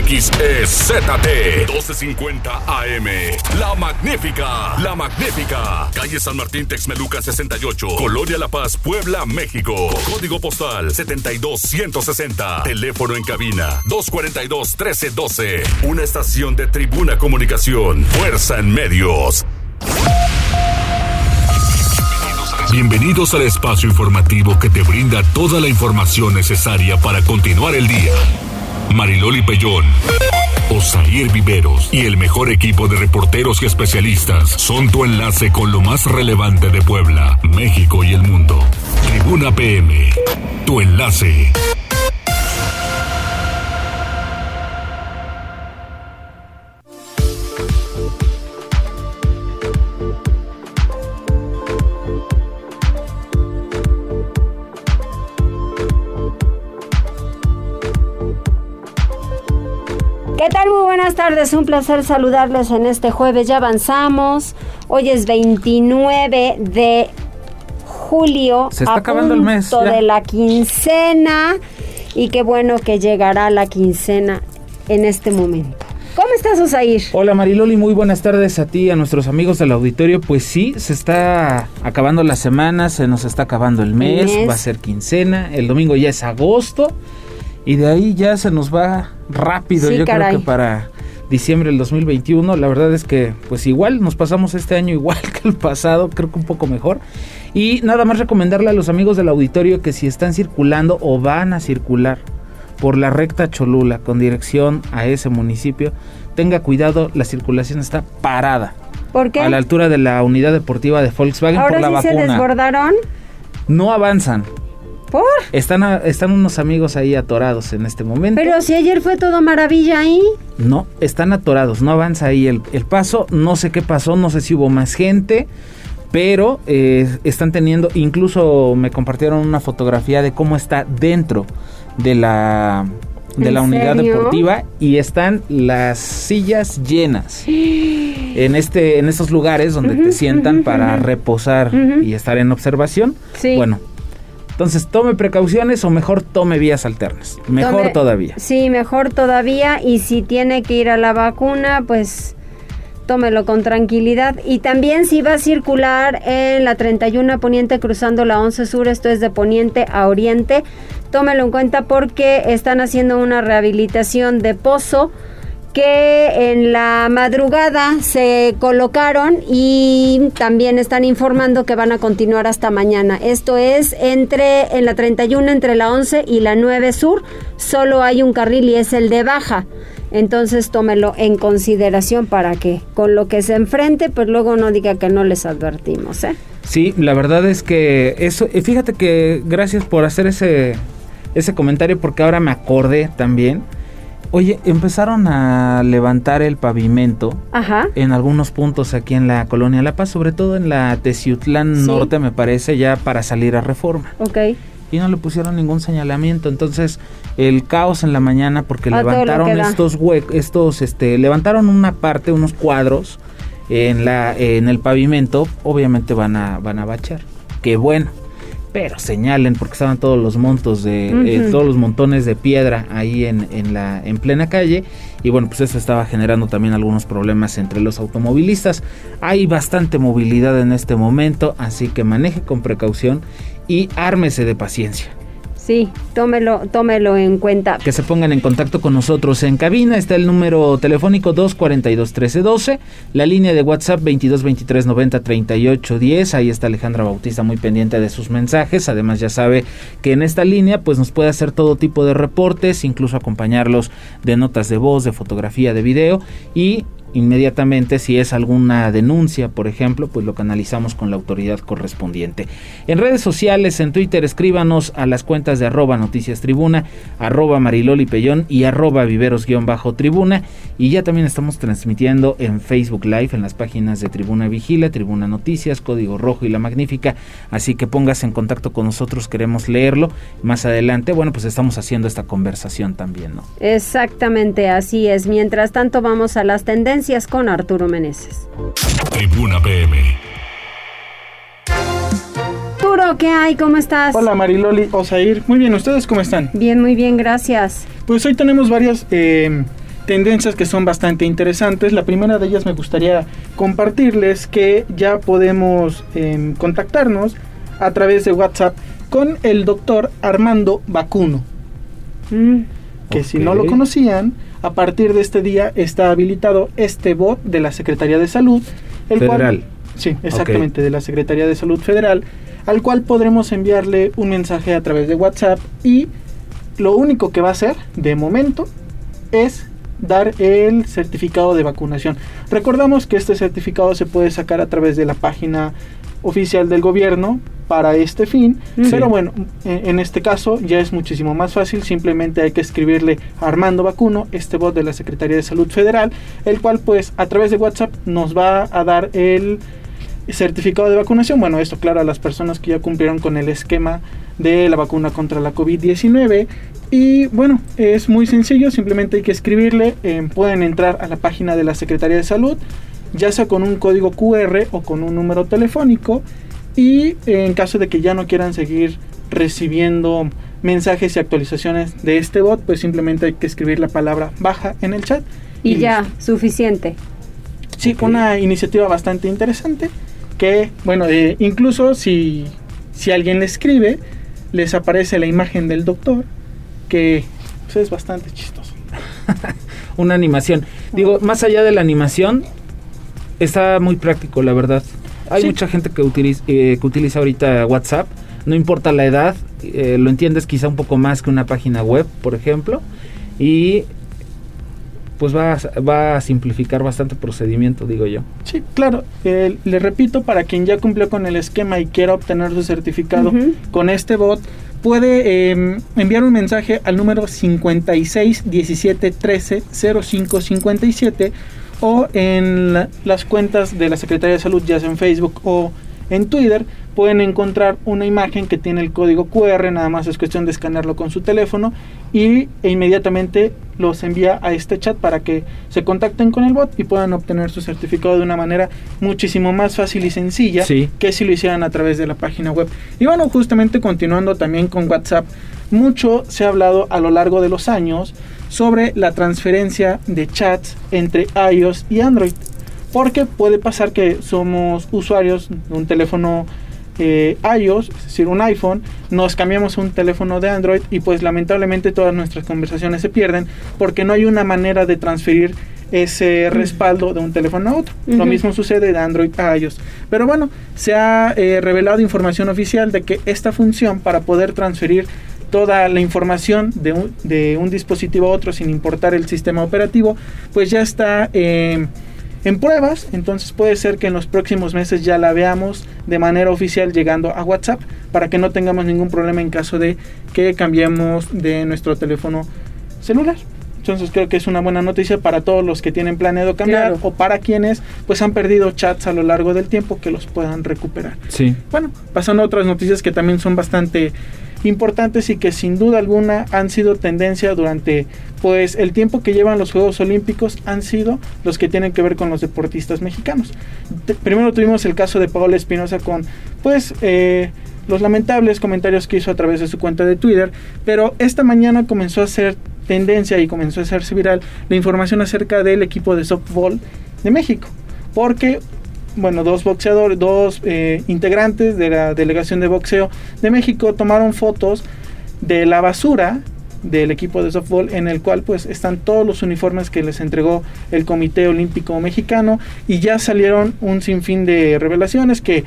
XEZT 1250 AM. La Magnífica. La Magnífica. Calle San Martín Texmeluca 68. Colonia La Paz, Puebla, México. Código postal 72160. Teléfono en cabina 242 1312. Una estación de Tribuna Comunicación. Fuerza en medios. Bienvenidos al espacio informativo que te brinda toda la información necesaria para continuar el día. Mariloli Pellón, Osair Viveros y el mejor equipo de reporteros y especialistas son tu enlace con lo más relevante de Puebla, México y el mundo. Tribuna PM, tu enlace. Buenas tardes, un placer saludarles en este jueves. Ya avanzamos. Hoy es 29 de julio. Se está a acabando el mes, ya. de la quincena. Y qué bueno que llegará la quincena en este momento. ¿Cómo estás, Osair? Hola Mariloli, muy buenas tardes a ti y a nuestros amigos del auditorio. Pues sí, se está acabando la semana, se nos está acabando el mes, mes. va a ser quincena, el domingo ya es agosto y de ahí ya se nos va rápido. Sí, Yo caray. creo que para diciembre del 2021, la verdad es que pues igual nos pasamos este año igual que el pasado, creo que un poco mejor. Y nada más recomendarle a los amigos del auditorio que si están circulando o van a circular por la recta Cholula con dirección a ese municipio, tenga cuidado, la circulación está parada. ¿Por qué? A la altura de la unidad deportiva de Volkswagen Ahora por la sí se vacuna. desbordaron. No avanzan. ¿Por? Están, a- están unos amigos ahí atorados en este momento. Pero si ayer fue todo maravilla ahí. No, están atorados, no avanza ahí el, el paso. No sé qué pasó, no sé si hubo más gente, pero eh, están teniendo, incluso me compartieron una fotografía de cómo está dentro de la, de ¿En la unidad serio? deportiva y están las sillas llenas. En, este, en estos lugares donde te sientan para reposar y estar en observación. Sí. Bueno, entonces tome precauciones o mejor tome vías alternas. Mejor Tome- todavía. Sí, mejor todavía. Y si tiene que ir a la vacuna, pues tómelo con tranquilidad. Y también si va a circular en la 31 Poniente cruzando la 11 Sur, esto es de Poniente a Oriente, tómelo en cuenta porque están haciendo una rehabilitación de pozo que en la madrugada se colocaron y también están informando que van a continuar hasta mañana. Esto es entre en la 31 entre la 11 y la 9 sur, solo hay un carril y es el de baja. Entonces tómelo en consideración para que con lo que se enfrente, pues luego no diga que no les advertimos, ¿eh? Sí, la verdad es que eso, fíjate que gracias por hacer ese, ese comentario porque ahora me acordé también. Oye, empezaron a levantar el pavimento Ajá. en algunos puntos aquí en la colonia La Paz, sobre todo en la Teciutlán Sí. Norte, me parece, ya para salir a reforma. Ok. Y no le pusieron ningún señalamiento. Entonces, el caos en la mañana porque A todo lo levantaron estos huecos, estos, este, levantaron una parte, unos cuadros en la, en el pavimento, obviamente van a, van a bachar. Qué bueno. Pero señalen porque estaban todos los montos de, eh, todos los montones de piedra ahí en, en la, en plena calle. Y bueno, pues eso estaba generando también algunos problemas entre los automovilistas. Hay bastante movilidad en este momento, así que maneje con precaución y ármese de paciencia. Sí, tómelo, tómelo en cuenta. Que se pongan en contacto con nosotros en cabina. Está el número telefónico 242-1312. La línea de WhatsApp 2223903810. Ahí está Alejandra Bautista muy pendiente de sus mensajes. Además ya sabe que en esta línea pues nos puede hacer todo tipo de reportes, incluso acompañarlos de notas de voz, de fotografía, de video y inmediatamente si es alguna denuncia, por ejemplo, pues lo canalizamos con la autoridad correspondiente. En redes sociales, en Twitter, escríbanos a las cuentas de arroba noticias tribuna, arroba mariloli pellón y arroba viveros guion bajo tribuna. Y ya también estamos transmitiendo en Facebook Live, en las páginas de Tribuna Vigila, Tribuna Noticias, Código Rojo y La Magnífica. Así que póngase en contacto con nosotros, queremos leerlo. Más adelante, bueno, pues estamos haciendo esta conversación también, ¿no? Exactamente, así es. Mientras tanto, vamos a las tendencias con Arturo Meneses. Tribuna PM. Arturo, ¿qué hay? ¿Cómo estás? Hola Mariloli, Osair. Muy bien, ¿ustedes cómo están? Bien, muy bien, gracias. Pues hoy tenemos varias eh, tendencias que son bastante interesantes. La primera de ellas me gustaría compartirles que ya podemos em, contactarnos a través de WhatsApp con el doctor Armando Vacuno. Mm. Que si no lo conocían, a partir de este día está habilitado este bot de la Secretaría de Salud. El Federal. sí, exactamente, de la Secretaría de Salud Federal, al cual podremos enviarle un mensaje a través de WhatsApp y lo único que va a hacer de momento es dar el certificado de vacunación. Recordamos que este certificado se puede sacar a través de la página oficial del gobierno para este fin, pero bueno, en, este caso ya es muchísimo más fácil, simplemente hay que escribirle a Armando Vacuno, este bot de la Secretaría de Salud Federal, el cual pues a través de WhatsApp nos va a dar el certificado de vacunación, bueno, esto claro a las personas que ya cumplieron con el esquema de la vacuna contra la COVID-19 y bueno, es muy sencillo, simplemente hay que escribirle, eh, pueden entrar a la página de la Secretaría de Salud, ya sea con un código QR o con un número telefónico y en caso de que ya no quieran seguir recibiendo mensajes y actualizaciones de este bot, pues simplemente hay que escribir la palabra baja en el chat. Y, ya, suficiente. Sí, una iniciativa bastante interesante que, bueno, eh, incluso si, si alguien le escribe, les aparece la imagen del doctor que pues, es bastante chistoso. Una animación. Digo, más allá de la animación, está muy práctico, la verdad. Hay mucha gente que utiliza, eh, que utiliza ahorita WhatsApp, no importa la edad, eh, lo entiendes quizá un poco más que una página web, por ejemplo, y pues va a, va a simplificar bastante el procedimiento, digo yo. Sí, claro. Eh, le repito, para quien ya cumplió con el esquema y quiera obtener su certificado con este bot, puede em, enviar un mensaje al número 56 17 13 05 57 o en las cuentas de la Secretaría de Salud, ya sea en Facebook o en Twitter, pueden encontrar una imagen que tiene el código QR, nada más es cuestión de escanearlo con su teléfono y e inmediatamente los envía a este chat para que se contacten con el bot y puedan obtener su certificado de una manera muchísimo más fácil y sencilla que si lo hicieran a través de la página web. Y bueno, justamente continuando también con WhatsApp, mucho se ha hablado a lo largo de los años sobre la transferencia de chats entre iOS y Android. Porque puede pasar que somos usuarios de un teléfono eh, iOS, es decir, un iPhone, nos cambiamos a un teléfono de Android y pues lamentablemente todas nuestras conversaciones se pierden porque no hay una manera de transferir ese respaldo de un teléfono a otro. Lo mismo sucede de Android a iOS. Pero bueno, se ha eh, revelado información oficial de que esta función para poder transferir toda la información de un, de un dispositivo a otro sin importar el sistema operativo, pues ya está... Eh, en pruebas, entonces puede ser que en los próximos meses ya la veamos de manera oficial llegando a WhatsApp para que no tengamos ningún problema en caso de que cambiemos de nuestro teléfono celular. Entonces creo que es una buena noticia para todos los que tienen planeado cambiar o para quienes pues han perdido chats a lo largo del tiempo que los puedan recuperar. Sí. Bueno, pasando a otras noticias que también son bastante importantes y que sin duda alguna han sido tendencia durante pues el tiempo que llevan los Juegos Olímpicos han sido los que tienen que ver con los deportistas mexicanos. primero tuvimos el caso de Paola Espinosa con pues eh, los lamentables comentarios que hizo a través de su cuenta de Twitter, pero esta mañana comenzó a ser tendencia y comenzó a hacerse viral la información acerca del equipo de softball de México, porque bueno, dos boxeadores, dos eh, integrantes de la delegación de boxeo de México tomaron fotos de la basura del equipo de softball en el cual pues están todos los uniformes que les entregó el Comité Olímpico Mexicano y ya salieron un sinfín de revelaciones que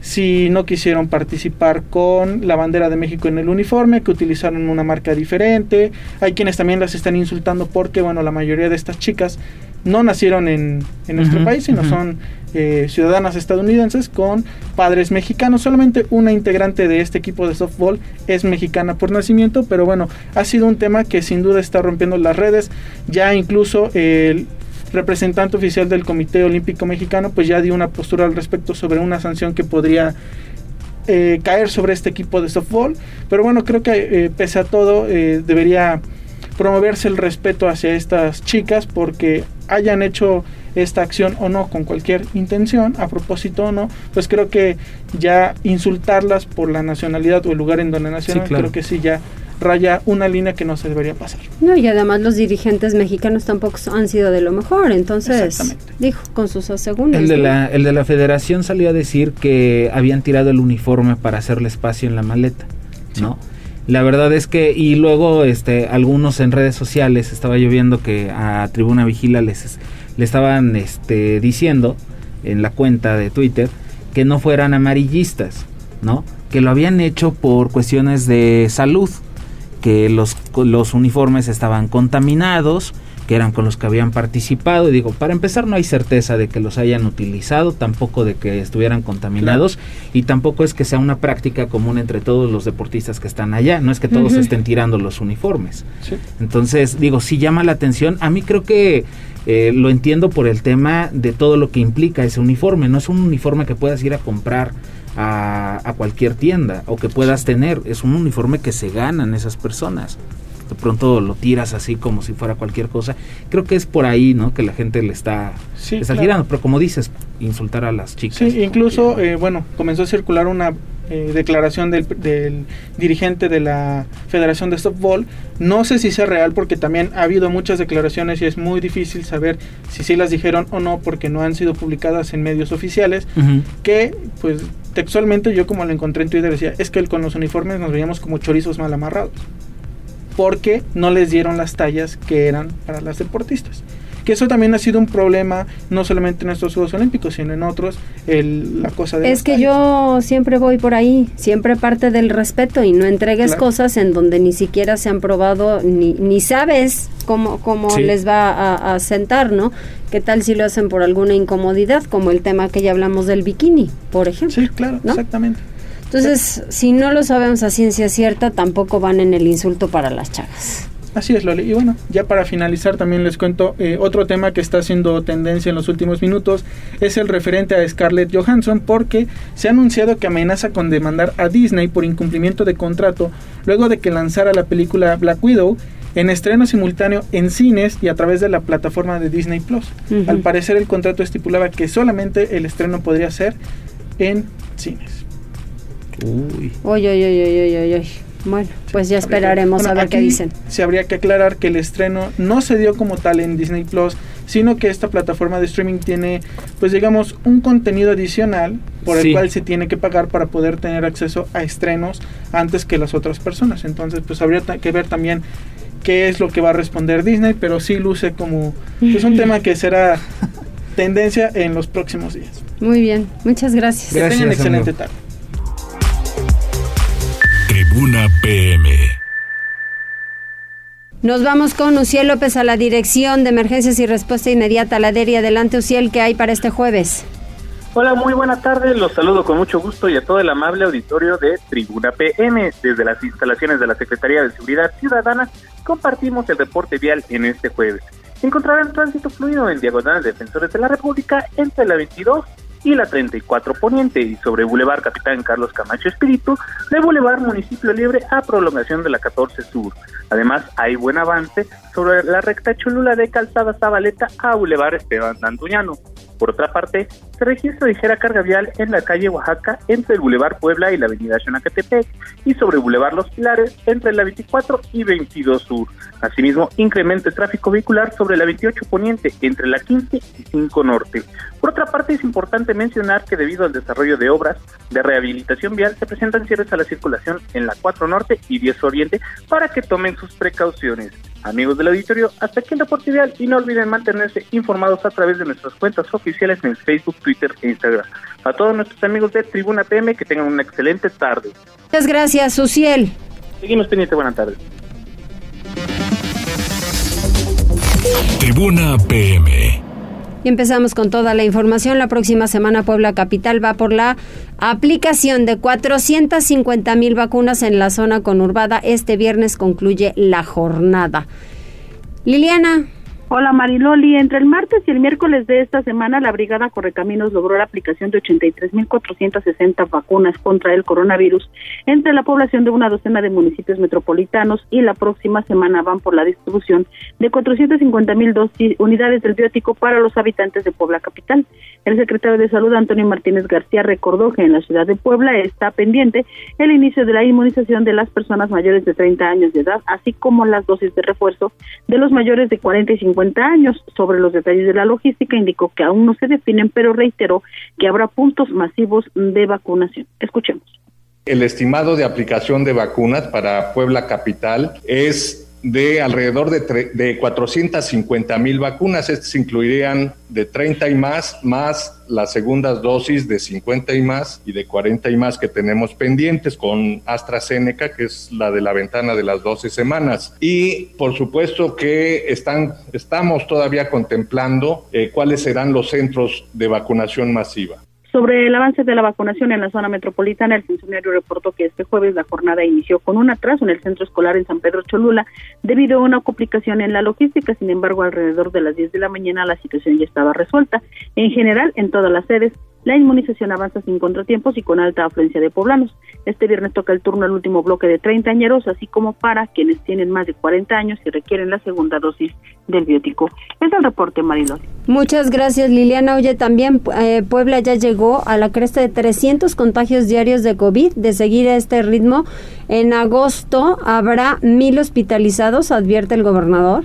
si no quisieron participar con la bandera de México en el uniforme, que utilizaron una marca diferente. Hay quienes también las están insultando porque, bueno, la mayoría de estas chicas no nacieron en, nuestro país, sino son eh, ciudadanas estadounidenses con padres mexicanos. Solamente una integrante de este equipo de softball es mexicana por nacimiento, pero bueno, ha sido un tema que sin duda está rompiendo las redes. Ya incluso el representante oficial del Comité Olímpico Mexicano pues ya dio una postura al respecto sobre una sanción que podría eh, caer sobre este equipo de softball. Pero bueno, creo que eh, pese a todo debería promoverse el respeto hacia estas chicas porque hayan hecho esta acción o no con cualquier intención, a propósito o no, pues creo que ya insultarlas por la nacionalidad o el lugar en donde nacieron, creo que sí ya raya una línea que no se debería pasar. No, y además los dirigentes mexicanos tampoco han sido de lo mejor, entonces, dijo, con sus asegúnes. El de, la, el de la federación salió a decir que habían tirado el uniforme para hacerle espacio en la maleta, ¿no? La verdad es que, y luego este, algunos en redes sociales, estaba yo viendo que a Tribuna Vigila les, le estaban este, diciendo en la cuenta de Twitter que no fueran amarillistas, ¿no? Que lo habían hecho por cuestiones de salud, que los, los uniformes estaban contaminados, que eran con los que habían participado. Y digo, para empezar no hay certeza de que los hayan utilizado, tampoco de que estuvieran contaminados y tampoco es que sea una práctica común entre todos los deportistas que están allá. No es que todos estén tirando los uniformes. Entonces, digo, sí llama la atención. A mí creo que eh, lo entiendo por el tema de todo lo que implica ese uniforme. No es un uniforme que puedas ir a comprar a, a cualquier tienda o que puedas tener. Es un uniforme que se ganan esas personas de pronto lo tiras así como si fuera cualquier cosa. Creo que es por ahí, ¿no? Que la gente le está, está girando, pero como dices, insultar a las chicas. Sí, incluso, eh, bueno, comenzó a circular una eh, declaración del, dirigente de la Federación de Softball. No sé si sea real porque también ha habido muchas declaraciones y es muy difícil saber si sí las dijeron o no porque no han sido publicadas en medios oficiales. Que, pues, textualmente yo como lo encontré en Twitter decía, es que con los uniformes nos veíamos como chorizos mal amarrados porque no les dieron las tallas que eran para las deportistas. Que eso también ha sido un problema, no solamente en estos Juegos Olímpicos, sino en otros, el, la cosa de... Es que yo siempre voy por ahí, siempre parte del respeto y no entregues cosas en donde ni siquiera se han probado, ni, ni sabes cómo, cómo les va a, sentar, ¿no? ¿Qué tal si lo hacen por alguna incomodidad, como el tema que ya hablamos del bikini, por ejemplo? Sí, claro, exactamente. Entonces, si no lo sabemos a ciencia cierta, tampoco van en el insulto para las chagas. Así es, Loli. Y bueno, ya para finalizar también les cuento eh, otro tema que está haciendo tendencia en los últimos minutos es el referente a Scarlett Johansson porque se ha anunciado que amenaza con demandar a Disney por incumplimiento de contrato luego de que lanzara la película Black Widow en estreno simultáneo en cines y a través de la plataforma de Disney Plus. Al parecer el contrato estipulaba que solamente el estreno podría ser en cines. Uy. Uy, uy, uy, uy, Bueno, pues ya esperaremos a ver qué dicen. Se habría que aclarar que el estreno no se dio como tal en Disney Plus, sino que esta plataforma de streaming tiene, pues digamos, un contenido adicional por el cual se tiene que pagar para poder tener acceso a estrenos antes que las otras personas. Entonces, pues habría que ver también qué es lo que va a responder Disney, pero sí luce como es pues, un tema que será tendencia en los próximos días. Muy bien, muchas gracias. Que tengan excelente tarde. Tribuna PM. Nos vamos con Uciel López a la Dirección de Emergencias y Respuesta Inmediata. La DERI, adelante Uciel, ¿qué hay para este jueves? Hola, muy buena tarde. Los saludo con mucho gusto y a todo el amable auditorio de Tribuna PM. Desde las instalaciones de la Secretaría de Seguridad Ciudadana compartimos el reporte vial en este jueves. Encontrarán tránsito fluido en diagonal Defensores de la República entre la 22 y la 34 Poniente y sobre Boulevard Capitán Carlos Camacho Espíritu de Boulevard Municipio Libre a prolongación de la 14 Sur. Además, hay buen avance sobre la recta Cholula de Calzada Zabaleta a Boulevard Esteban Dantuñano. Por otra parte, se registra ligera carga vial en la calle Oaxaca entre el Boulevard Puebla y la avenida Xonacatepec y sobre Boulevard Los Pilares entre la 24 y 22 Sur. Asimismo, incrementa el tráfico vehicular sobre la 28 Poniente entre la 15 y 5 Norte. Por otra parte, es importante mencionar que debido al desarrollo de obras de rehabilitación vial se presentan cierres a la circulación en la 4 Norte y 10 Oriente para que tomen sus precauciones. Amigos del auditorio, hasta aquí el reporte vial y no olviden mantenerse informados a través de nuestras cuentas oficiales en Facebook, Twitter e Instagram. A todos nuestros amigos de Tribuna PM que tengan una excelente tarde. Muchas gracias, Suciel. Seguimos pendiente, buenas tardes. Tribuna PM. Y empezamos con toda la información. La próxima semana Puebla Capital va por la aplicación de 450 mil vacunas en la zona conurbada. Este viernes concluye la jornada. Liliana, Hola Mariloli, entre el martes y el miércoles de esta semana la Brigada Correcaminos logró la aplicación de 83.460 vacunas contra el coronavirus entre la población de una docena de municipios metropolitanos y la próxima semana van por la distribución de 450.000 unidades del biótico para los habitantes de Puebla Capital. El secretario de Salud Antonio Martínez García recordó que en la ciudad de Puebla está pendiente el inicio de la inmunización de las personas mayores de 30 años de edad, así como las dosis de refuerzo de los mayores de 40 y 50 años. Sobre los detalles de la logística, indicó que aún no se definen, pero reiteró que habrá puntos masivos de vacunación. Escuchemos. El estimado de aplicación de vacunas para Puebla Capital es de alrededor de, de 450 mil vacunas. Estas incluirían de 30 y más, más las segundas dosis de 50 y más y de 40 y más que tenemos pendientes con AstraZeneca, que es la de la ventana de las 12 semanas. Y por supuesto que están, estamos todavía contemplando eh, cuáles serán los centros de vacunación masiva. Sobre el avance de la vacunación en la zona metropolitana, el funcionario reportó que este jueves la jornada inició con un atraso en el centro escolar en San Pedro Cholula debido a una complicación en la logística. Sin embargo, alrededor de las 10 de la mañana la situación ya estaba resuelta. En general, en todas las sedes, la inmunización avanza sin contratiempos y con alta afluencia de poblanos. Este viernes toca el turno al último bloque de 30 añeros, así como para quienes tienen más de 40 años y requieren la segunda dosis del biótico. Es el reporte, Marilón. Muchas gracias, Liliana. Oye, también eh, Puebla ya llegó a la cresta de 300 contagios diarios de COVID. De seguir a este ritmo, en agosto habrá mil hospitalizados, advierte el gobernador.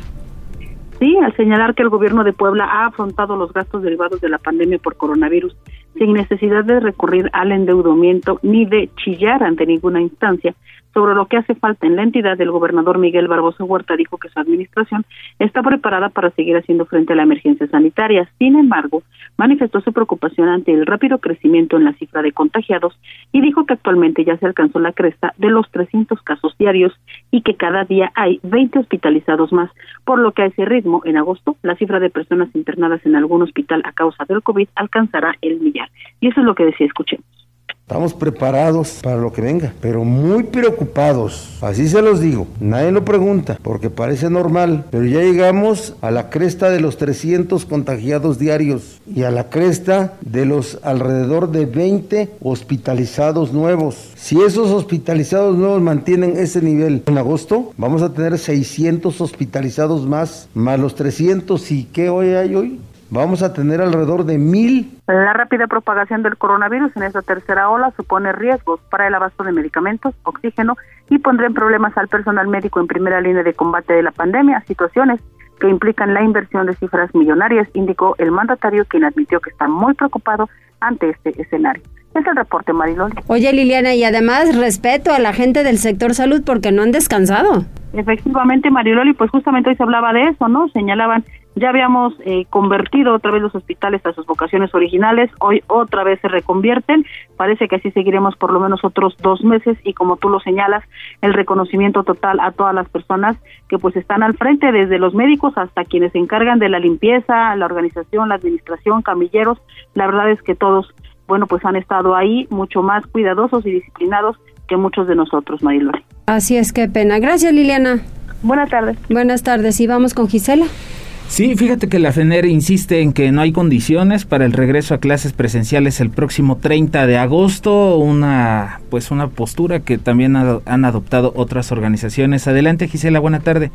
Sí, al señalar que el gobierno de Puebla ha afrontado los gastos derivados de la pandemia por coronavirus sin necesidad de recurrir al endeudamiento ni de chillar ante ninguna instancia, sobre lo que hace falta en la entidad, el gobernador Miguel Barbosa Huerta dijo que su administración está preparada para seguir haciendo frente a la emergencia sanitaria. Sin embargo, manifestó su preocupación ante el rápido crecimiento en la cifra de contagiados y dijo que actualmente ya se alcanzó la cresta de los 300 casos diarios y que cada día hay 20 hospitalizados más, por lo que a ese ritmo, en agosto, la cifra de personas internadas en algún hospital a causa del COVID alcanzará el millar. Y eso es lo que decía, escuchemos. Estamos preparados para lo que venga, pero muy preocupados. Así se los digo. Nadie lo pregunta porque parece normal, pero ya llegamos a la cresta de los 300 contagiados diarios y a la cresta de los alrededor de 20 hospitalizados nuevos. Si esos hospitalizados nuevos mantienen ese nivel en agosto, vamos a tener 600 hospitalizados más, más los 300 y ¿qué hoy hay hoy? Vamos a tener alrededor de mil. La rápida propagación del coronavirus en esta tercera ola supone riesgos para el abasto de medicamentos, oxígeno y pondrá en problemas al personal médico en primera línea de combate de la pandemia, situaciones que implican la inversión de cifras millonarias, indicó el mandatario, quien admitió que está muy preocupado ante este escenario. Es el reporte, Marilol. Oye, Liliana, y además respeto a la gente del sector salud porque no han descansado. Efectivamente, Mariloli, pues justamente hoy se hablaba de eso, ¿no? Señalaban ya habíamos eh, convertido otra vez los hospitales a sus vocaciones originales, hoy otra vez se reconvierten, parece que así seguiremos por lo menos otros dos meses y como tú lo señalas, el reconocimiento total a todas las personas que pues están al frente, desde los médicos hasta quienes se encargan de la limpieza, la organización, la administración, camilleros, la verdad es que todos, bueno, pues han estado ahí mucho más cuidadosos y disciplinados que muchos de nosotros, Mariloli. Así es, qué pena. Gracias, Liliana. Buenas tardes. Buenas tardes. Y vamos con Gisela. Sí, fíjate que la FENER insiste en que no hay condiciones para el regreso a clases presenciales el próximo 30 de agosto, una pues una postura que también han adoptado otras organizaciones. Adelante, Gisela, buena tarde.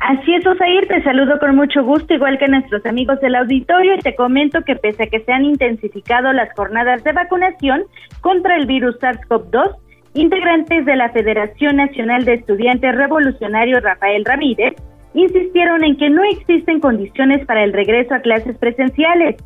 Así es, Osair, te saludo con mucho gusto, igual que nuestros amigos del auditorio, y te comento que pese a que se han intensificado las jornadas de vacunación contra el virus SARS-CoV-2, integrantes de la Federación Nacional de Estudiantes Revolucionarios Rafael Ramírez insistieron en que no existen condiciones para el regreso a clases presenciales.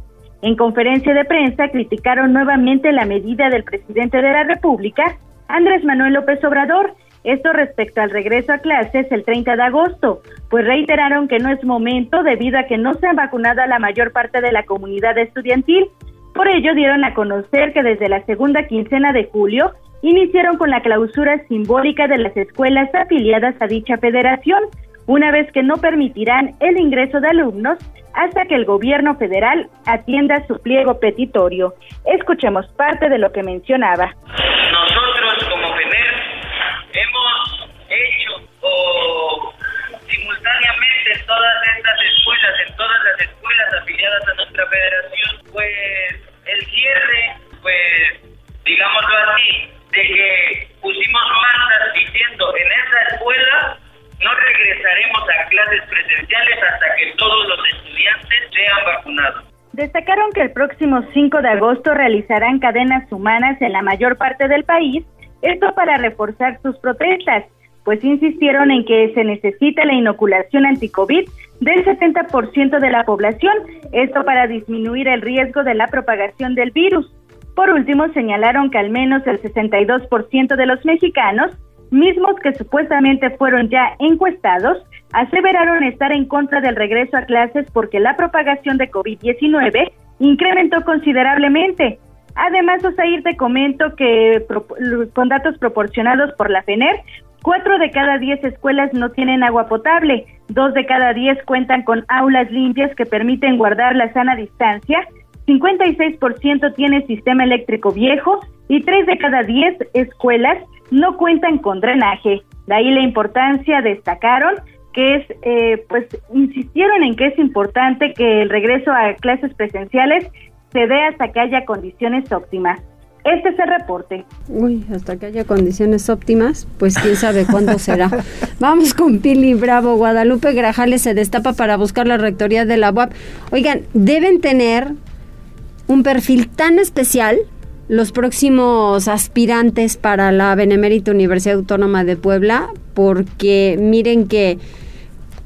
En conferencia de prensa criticaron nuevamente la medida del presidente de la República, Andrés Manuel López Obrador, esto respecto al regreso a clases el 30 de agosto, pues reiteraron que no es momento debido a que no se ha vacunado a la mayor parte de la comunidad estudiantil. Por ello dieron a conocer que desde la segunda quincena de julio iniciaron con la clausura simbólica de las escuelas afiliadas a dicha federación, una vez que no permitirán el ingreso de alumnos hasta que el gobierno federal atienda su pliego petitorio. Escuchemos parte de lo que mencionaba. Nosotros como FENER hemos hecho o simultáneamente todas estas escuelas, en todas las escuelas afiliadas a nuestra federación, pues el cierre, pues digámoslo así, de que a clases presenciales hasta que todos los estudiantes sean vacunados. Destacaron que el próximo 5 de agosto realizarán cadenas humanas en la mayor parte del país, esto para reforzar sus protestas, pues insistieron en que se necesita la inoculación anti-COVID del 70% de la población, esto para disminuir el riesgo de la propagación del virus. Por último, señalaron que al menos el 62% de los mexicanos, mismos que supuestamente fueron ya encuestados, aseveraron estar en contra del regreso a clases porque la propagación de COVID-19 incrementó considerablemente. Además, Osair, te comento que con datos proporcionados por la FENER, cuatro de cada diez escuelas no tienen agua potable, dos de cada diez cuentan con aulas limpias que permiten guardar la sana distancia 56% tiene sistema eléctrico viejo y 3 de cada 10 escuelas no cuentan con drenaje. De ahí la importancia, destacaron, que es, eh, pues, insistieron en que es importante que el regreso a clases presenciales se dé hasta que haya condiciones óptimas. Este es el reporte. Uy, hasta que haya condiciones óptimas, pues quién sabe cuándo será. Vamos con Pili Bravo. Guadalupe Grajales se destapa para buscar la rectoría de la UAP. Oigan, deben tener un perfil tan especial los próximos aspirantes para la Benemérita Universidad Autónoma de Puebla, porque miren que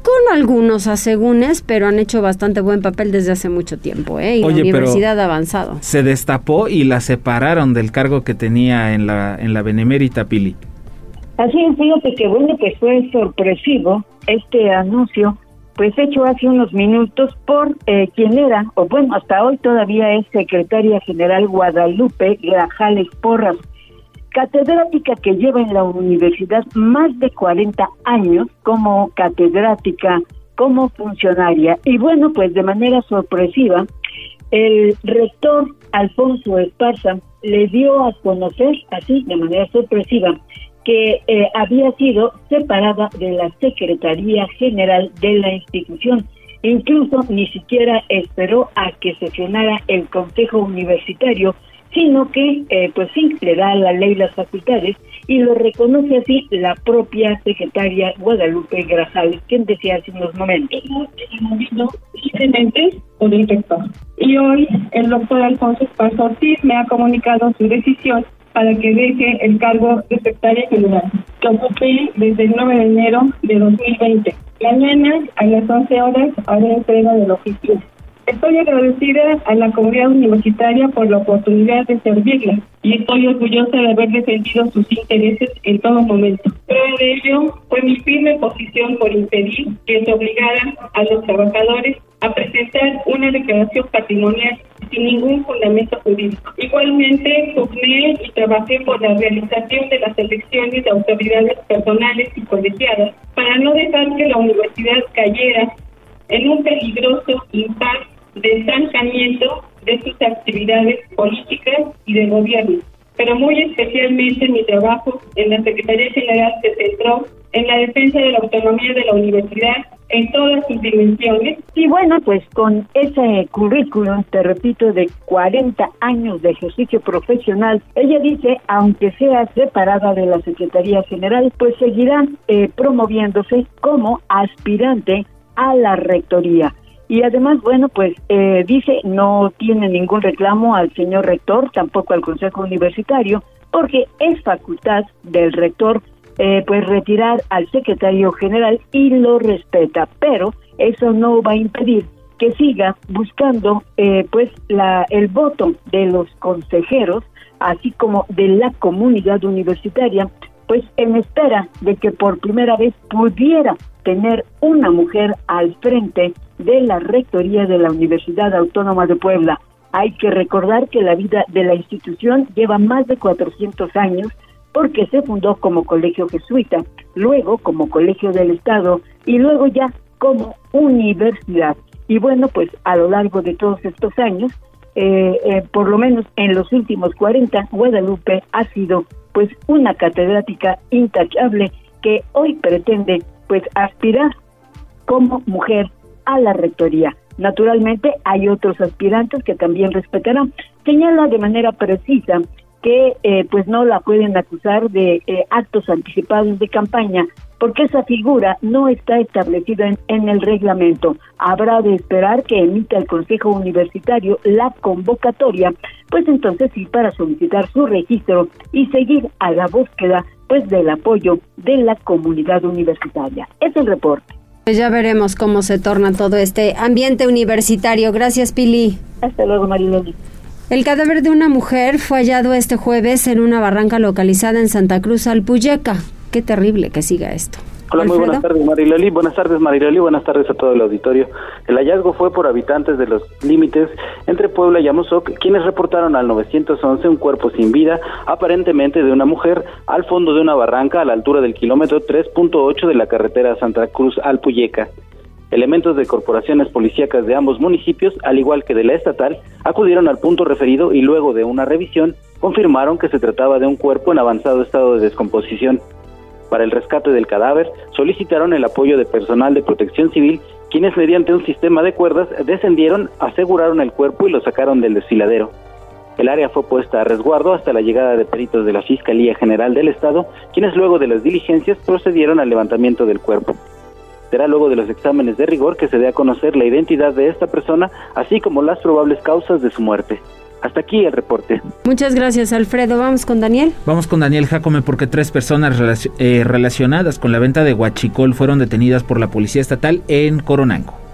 con algunos asegúnes, pero han hecho bastante buen papel desde hace mucho tiempo, ¿eh? Y la universidad ha avanzado. Se destapó y la separaron del cargo que tenía en la, en la Benemérita, Pili. Así es, fíjate que bueno, que fue sorpresivo este anuncio pues hecho hace unos minutos por eh, quien era, o bueno, hasta hoy todavía es secretaria general Guadalupe Grajales Porras, catedrática que lleva en la universidad más de 40 años como catedrática, como funcionaria. Y bueno, pues de manera sorpresiva, el rector Alfonso Esparza le dio a conocer, así, de manera sorpresiva, que eh, había sido separada de la Secretaría General de la institución. Incluso ni siquiera esperó a que sesionara el Consejo Universitario, sino que, eh, pues sí, le da a la ley las facultades y lo reconoce así la propia secretaria Guadalupe Grajales, quien decía hace unos momentos. simplemente por el rector. Y hoy el doctor Alfonso Esparza Ortiz me ha comunicado su decisión para que deje el cargo de secretaria general, que ocupé desde el 9 de enero de 2020. Mañana a las 11 horas haré entrega de la oficina. Estoy agradecida a la comunidad universitaria por la oportunidad de servirla y estoy orgullosa de haber defendido sus intereses en todo momento. Prueba de ello fue mi firme posición por impedir que se obligara a los trabajadores a presentar una declaración patrimonial sin ningún fundamento jurídico. Igualmente, pugné y trabajé por la realización de las elecciones de autoridades personales y colegiadas para no dejar que la universidad cayera en un peligroso impacto de estancamiento de sus actividades políticas y de gobierno. Pero muy especialmente mi trabajo en la Secretaría General se centró en la defensa de la autonomía de la universidad en todas sus dimensiones. Y bueno, pues con ese currículum, te repito, de 40 años de ejercicio profesional, ella dice, aunque sea separada de la Secretaría General, pues seguirá eh, promoviéndose como aspirante a la rectoría. Y además, bueno, pues eh, dice, no tiene ningún reclamo al señor rector, tampoco al Consejo Universitario, porque es facultad del rector eh, pues retirar al secretario general y lo respeta, pero eso no va a impedir que siga buscando eh, pues la el voto de los consejeros así como de la comunidad universitaria pues en espera de que por primera vez pudiera tener una mujer al frente de la rectoría de la Universidad Autónoma de Puebla. Hay que recordar que la vida de la institución lleva más de 400 años porque se fundó como colegio jesuita, luego como colegio del Estado y luego ya como universidad. Y bueno, pues a lo largo de todos estos años, eh, eh, por lo menos en los últimos 40, Guadalupe ha sido pues una catedrática intachable que hoy pretende pues aspirar como mujer a la rectoría. Naturalmente hay otros aspirantes que también respetarán. Señala de manera precisa que eh, pues no la pueden acusar de eh, actos anticipados de campaña porque esa figura no está establecida en, en, el reglamento. Habrá de esperar que emita el Consejo Universitario la convocatoria, pues entonces sí para solicitar su registro y seguir a la búsqueda pues del apoyo de la comunidad universitaria. Es el reporte. Pues ya veremos cómo se torna todo este ambiente universitario. Gracias, Pili. Hasta luego, Mariloli. El cadáver de una mujer fue hallado este jueves en una barranca localizada en Santa Cruz, Alpuyeca. Qué terrible que siga esto. Hola, muy buenas tardes, Mariloli. Buenas tardes, Mariloli. Buenas tardes a todo el auditorio. El hallazgo fue por habitantes de los límites entre Puebla y Amozoc, quienes reportaron al 911 un cuerpo sin vida, aparentemente de una mujer, al fondo de una barranca a la altura del kilómetro 3.8 de la carretera Santa Cruz Alpuyeca. Elementos de corporaciones policíacas de ambos municipios, al igual que de la estatal, acudieron al punto referido y luego de una revisión confirmaron que se trataba de un cuerpo en avanzado estado de descomposición. Para el rescate del cadáver solicitaron el apoyo de personal de protección civil, quienes mediante un sistema de cuerdas descendieron, aseguraron el cuerpo y lo sacaron del desfiladero. El área fue puesta a resguardo hasta la llegada de peritos de la Fiscalía General del Estado, quienes luego de las diligencias procedieron al levantamiento del cuerpo. Será luego de los exámenes de rigor que se dé a conocer la identidad de esta persona, así como las probables causas de su muerte. Hasta aquí el reporte. Muchas gracias, Alfredo. Vamos con Daniel. Vamos con Daniel Jacome porque tres personas eh, relacionadas con la venta de Huachicol fueron detenidas por la Policía Estatal en Coronango.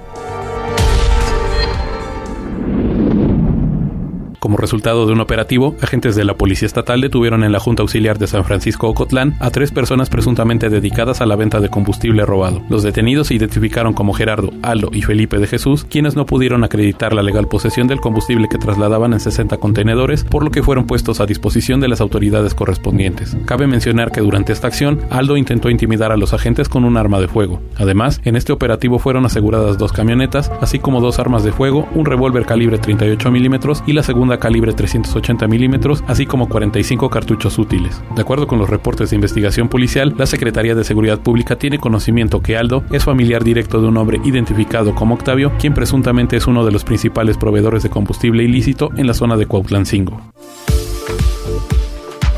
Como resultado de un operativo, agentes de la Policía Estatal detuvieron en la Junta Auxiliar de San Francisco Ocotlán a tres personas presuntamente dedicadas a la venta de combustible robado. Los detenidos se identificaron como Gerardo, Aldo y Felipe de Jesús, quienes no pudieron acreditar la legal posesión del combustible que trasladaban en 60 contenedores, por lo que fueron puestos a disposición de las autoridades correspondientes. Cabe mencionar que durante esta acción, Aldo intentó intimidar a los agentes con un arma de fuego. Además, en este operativo fueron aseguradas dos camionetas, así como dos armas de fuego, un revólver calibre 38 milímetros y la segunda calibre 380 milímetros, así como 45 cartuchos útiles. De acuerdo con los reportes de investigación policial, la Secretaría de Seguridad Pública tiene conocimiento que Aldo es familiar directo de un hombre identificado como Octavio, quien presuntamente es uno de los principales proveedores de combustible ilícito en la zona de Cuautlancingo.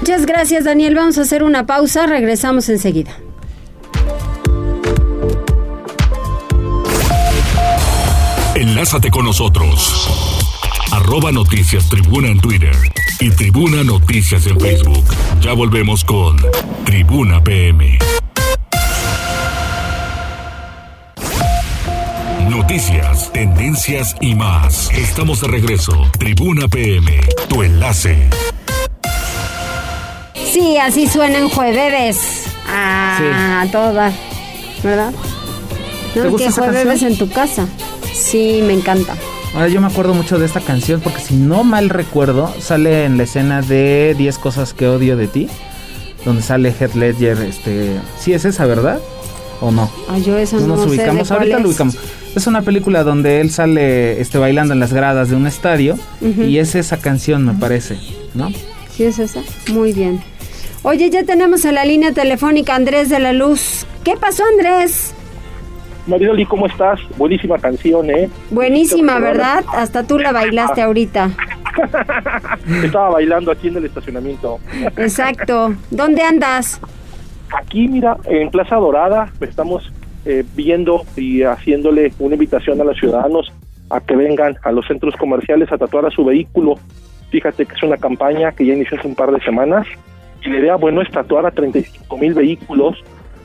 Muchas gracias Daniel, vamos a hacer una pausa, regresamos enseguida. Enlázate con nosotros. Arroba Noticias Tribuna en Twitter y Tribuna Noticias en Facebook. Ya volvemos con Tribuna PM. Noticias, tendencias y más. Estamos de regreso. Tribuna PM, tu enlace. Sí, así suenan jueves. Ah, sí. todas. ¿Verdad? ¿Te No, gusta que esa jueves canción? en tu casa. Sí, me encanta. Ahora yo me acuerdo mucho de esta canción porque si no mal recuerdo, sale en la escena de 10 cosas que odio de ti, donde sale Heath Ledger, este, sí es esa, ¿verdad? ¿O no? Ah, yo eso no, nos sé de ubicamos, cuál ahorita es. lo ubicamos. Es una película donde él sale este bailando en las gradas de un estadio y es esa canción, me parece, ¿no? ¿Sí es esa? Muy bien. Oye, ya tenemos en la línea telefónica a Andrés de la Luz. ¿Qué pasó, Andrés? Mariloli, ¿cómo estás? Buenísima canción, ¿eh? Buenísima, ¿verdad? Hasta tú la bailaste ahorita. Estaba bailando aquí en el estacionamiento. Exacto. ¿Dónde andas? Aquí, mira, en Plaza Dorada estamos eh, viendo y haciéndole una invitación a los ciudadanos a que vengan a los centros comerciales a tatuar a su vehículo. Fíjate que es una campaña que ya inició hace un par de semanas y la idea, bueno, es tatuar a 35 mil vehículos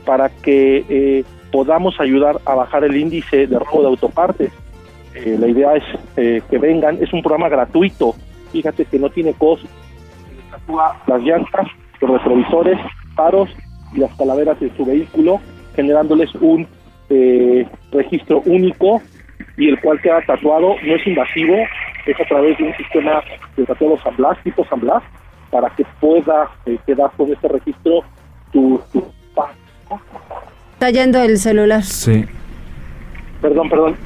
para que eh, podamos ayudar a bajar el índice de robo de autopartes. Eh, la idea es eh, que vengan, es un programa gratuito, fíjate que no tiene costo, las llantas, los retrovisores, faros y las calaveras de su vehículo, generándoles un eh, registro único y el cual queda tatuado, no es invasivo, es a través de un sistema de tatuado San Blas, tipo San Blas, para que pueda eh, quedar con este registro tu Está yendo el celular. Sí. Perdón, perdón.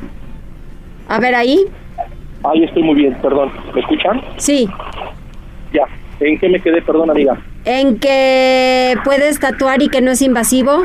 A ver, ahí. Ahí estoy muy bien, perdón. ¿Me escuchan? Sí. Ya. ¿En qué me quedé? Perdón, amiga. En que puedes tatuar y que no es invasivo.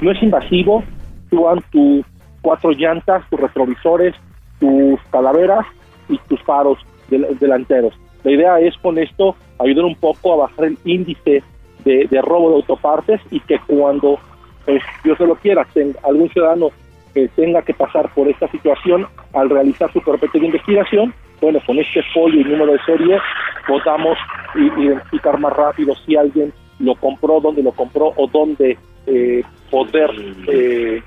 No es invasivo. Tú, tu, cuatro llantas, tus retrovisores, tus calaveras y tus faros delanteros. La idea es con esto ayudar un poco a bajar el índice de, robo de autopartes y que cuando pues, Dios se lo quiera, algún ciudadano que tenga que pasar por esta situación al realizar su carpeta de investigación, bueno, con este folio y número de serie podamos identificar más rápido si alguien lo compró, dónde lo compró o dónde eh, poder, eh,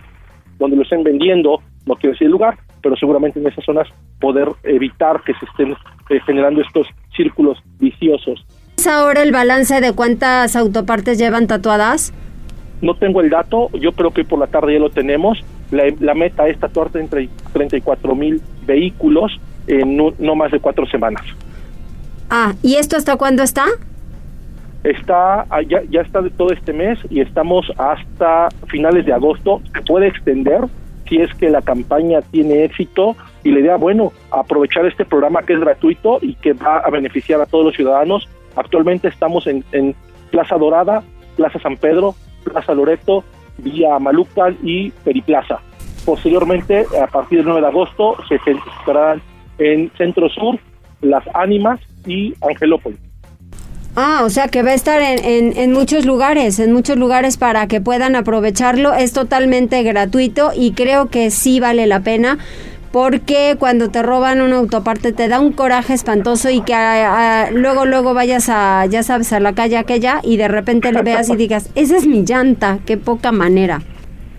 lo estén vendiendo, no quiero decir el lugar, pero seguramente en esas zonas poder evitar que se estén eh, generando estos círculos viciosos. ¿Es ahora el balance de cuántas autopartes llevan tatuadas? No tengo el dato, yo creo que por la tarde ya lo tenemos. La, meta es tatuar entre 34 mil vehículos en no, más de cuatro semanas. Ah, ¿y esto hasta cuándo está? Está, ah, ya, ya está de todo este mes y estamos hasta finales de agosto. Se puede extender si es que la campaña tiene éxito y la idea, bueno, aprovechar este programa que es gratuito y que va a beneficiar a todos los ciudadanos. Actualmente estamos en, en Plaza Dorada, Plaza San Pedro, Plaza Loreto, Villa Malucal y Periplaza. Posteriormente, a partir del 9 de agosto, se estarán en Centro Sur, Las Ánimas y Angelópolis. Ah, o sea que va a estar en, en, muchos lugares, en muchos lugares para que puedan aprovecharlo. Es totalmente gratuito y creo que sí vale la pena porque cuando te roban una autoparte te da un coraje espantoso y que luego luego vayas a ya sabes a la calle aquella y de repente le veas y digas esa es mi llanta qué poca manera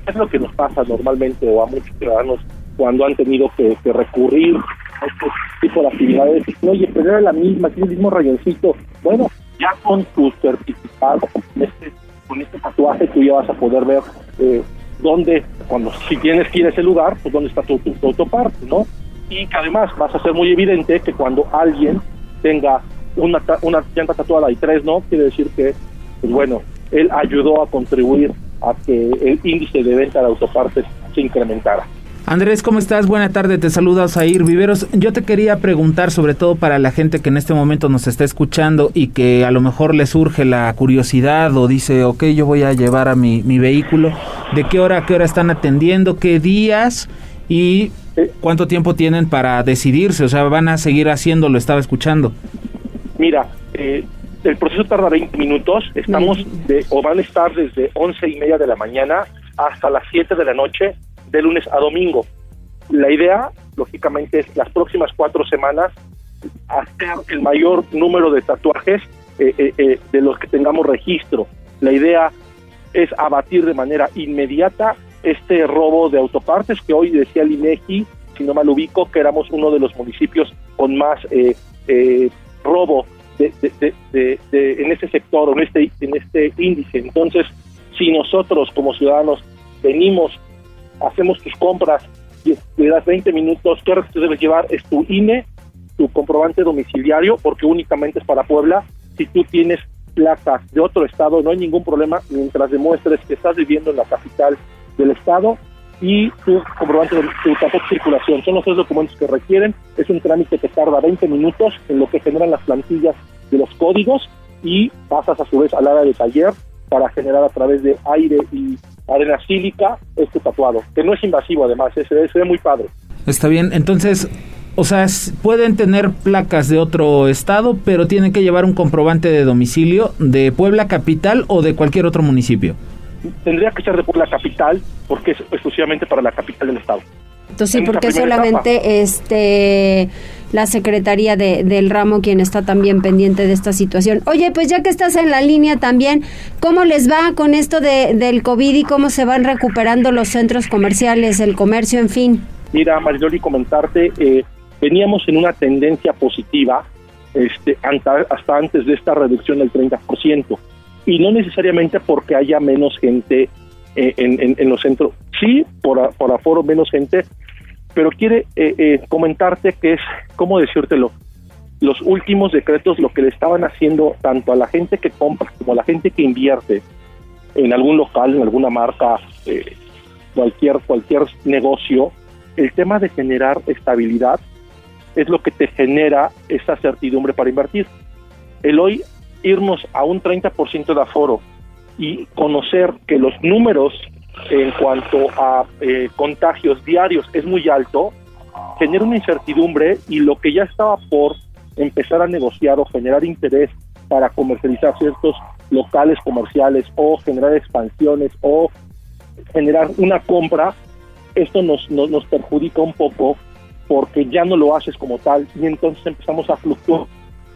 es lo que nos pasa normalmente o a muchos ciudadanos cuando han tenido que, recurrir a este tipo de actividades. Oye pero era la misma tiene el mismo rayoncito. Bueno ya con tu certificado con este, con este tatuaje tú ya vas a poder ver eh, dónde, cuando si tienes que ir a ese lugar, pues dónde está tu, tu, autoparte, ¿no? Y que además vas a ser muy evidente que cuando alguien tenga una, una llanta tatuada y tres no, quiere decir que, pues bueno, él ayudó a contribuir a que el índice de venta de autopartes se incrementara. Andrés, ¿cómo estás? Buena tarde, te saluda Zair Viveros. Yo te quería preguntar, sobre todo para la gente que en este momento nos está escuchando y que a lo mejor le surge la curiosidad o dice, ok, yo voy a llevar a mi, vehículo, ¿de qué hora a qué hora están atendiendo? ¿Qué días? ¿Y cuánto tiempo tienen para decidirse? O sea, ¿van a seguir haciéndolo? Estaba escuchando. Mira, eh, el proceso tarda 20 minutos, estamos de, o van a estar desde 11 y media de la mañana hasta las 7 de la noche de lunes a domingo. La idea, lógicamente, es las próximas cuatro semanas hacer el mayor número de tatuajes eh, eh, eh, de los que tengamos registro. La idea es abatir de manera inmediata este robo de autopartes que hoy decía el INEGI, si no mal ubico, que éramos uno de los municipios con más robo de, en este sector en este, en este índice. Entonces, si nosotros como ciudadanos venimos hacemos tus compras y le das 20 minutos, ¿qué que debes llevar? Es tu INE, tu comprobante domiciliario, porque únicamente es para Puebla. Si tú tienes placas de otro estado, no hay ningún problema mientras demuestres que estás viviendo en la capital del estado y tu comprobante de tu de circulación. Son los tres documentos que requieren. Es un trámite que tarda 20 minutos en lo que generan las plantillas de los códigos y pasas a su vez al área de taller para generar a través de aire y arena sílica este tatuado, que no es invasivo además, se ve, muy padre. Está bien, entonces, o sea, pueden tener placas de otro estado, pero tienen que llevar un comprobante de domicilio de Puebla Capital o de cualquier otro municipio. Tendría que ser de Puebla Capital, porque es exclusivamente para la capital del estado. Entonces sí, porque solamente este la Secretaría de, del ramo quien está también pendiente de esta situación. Oye, pues ya que estás en la línea también, ¿cómo les va con esto de, del COVID y cómo se van recuperando los centros comerciales, el comercio, en fin? Mira, Mariloli, comentarte, eh, veníamos en una tendencia positiva este, hasta antes de esta reducción del 30%, y no necesariamente porque haya menos gente eh, en, en, los centros, sí, por, por aforo menos gente, pero quiere eh, eh, comentarte que es, ¿cómo decírtelo? Los últimos decretos lo que le estaban haciendo tanto a la gente que compra como a la gente que invierte en algún local, en alguna marca, eh, cualquier, cualquier negocio, el tema de generar estabilidad es lo que te genera esa certidumbre para invertir. El hoy irnos a un 30% de aforo y conocer que los números en cuanto a eh, contagios diarios es muy alto, genera una incertidumbre y lo que ya estaba por empezar a negociar o generar interés para comercializar ciertos locales comerciales o generar expansiones o generar una compra, esto nos, nos, nos perjudica un poco porque ya no lo haces como tal y entonces empezamos a fluctuar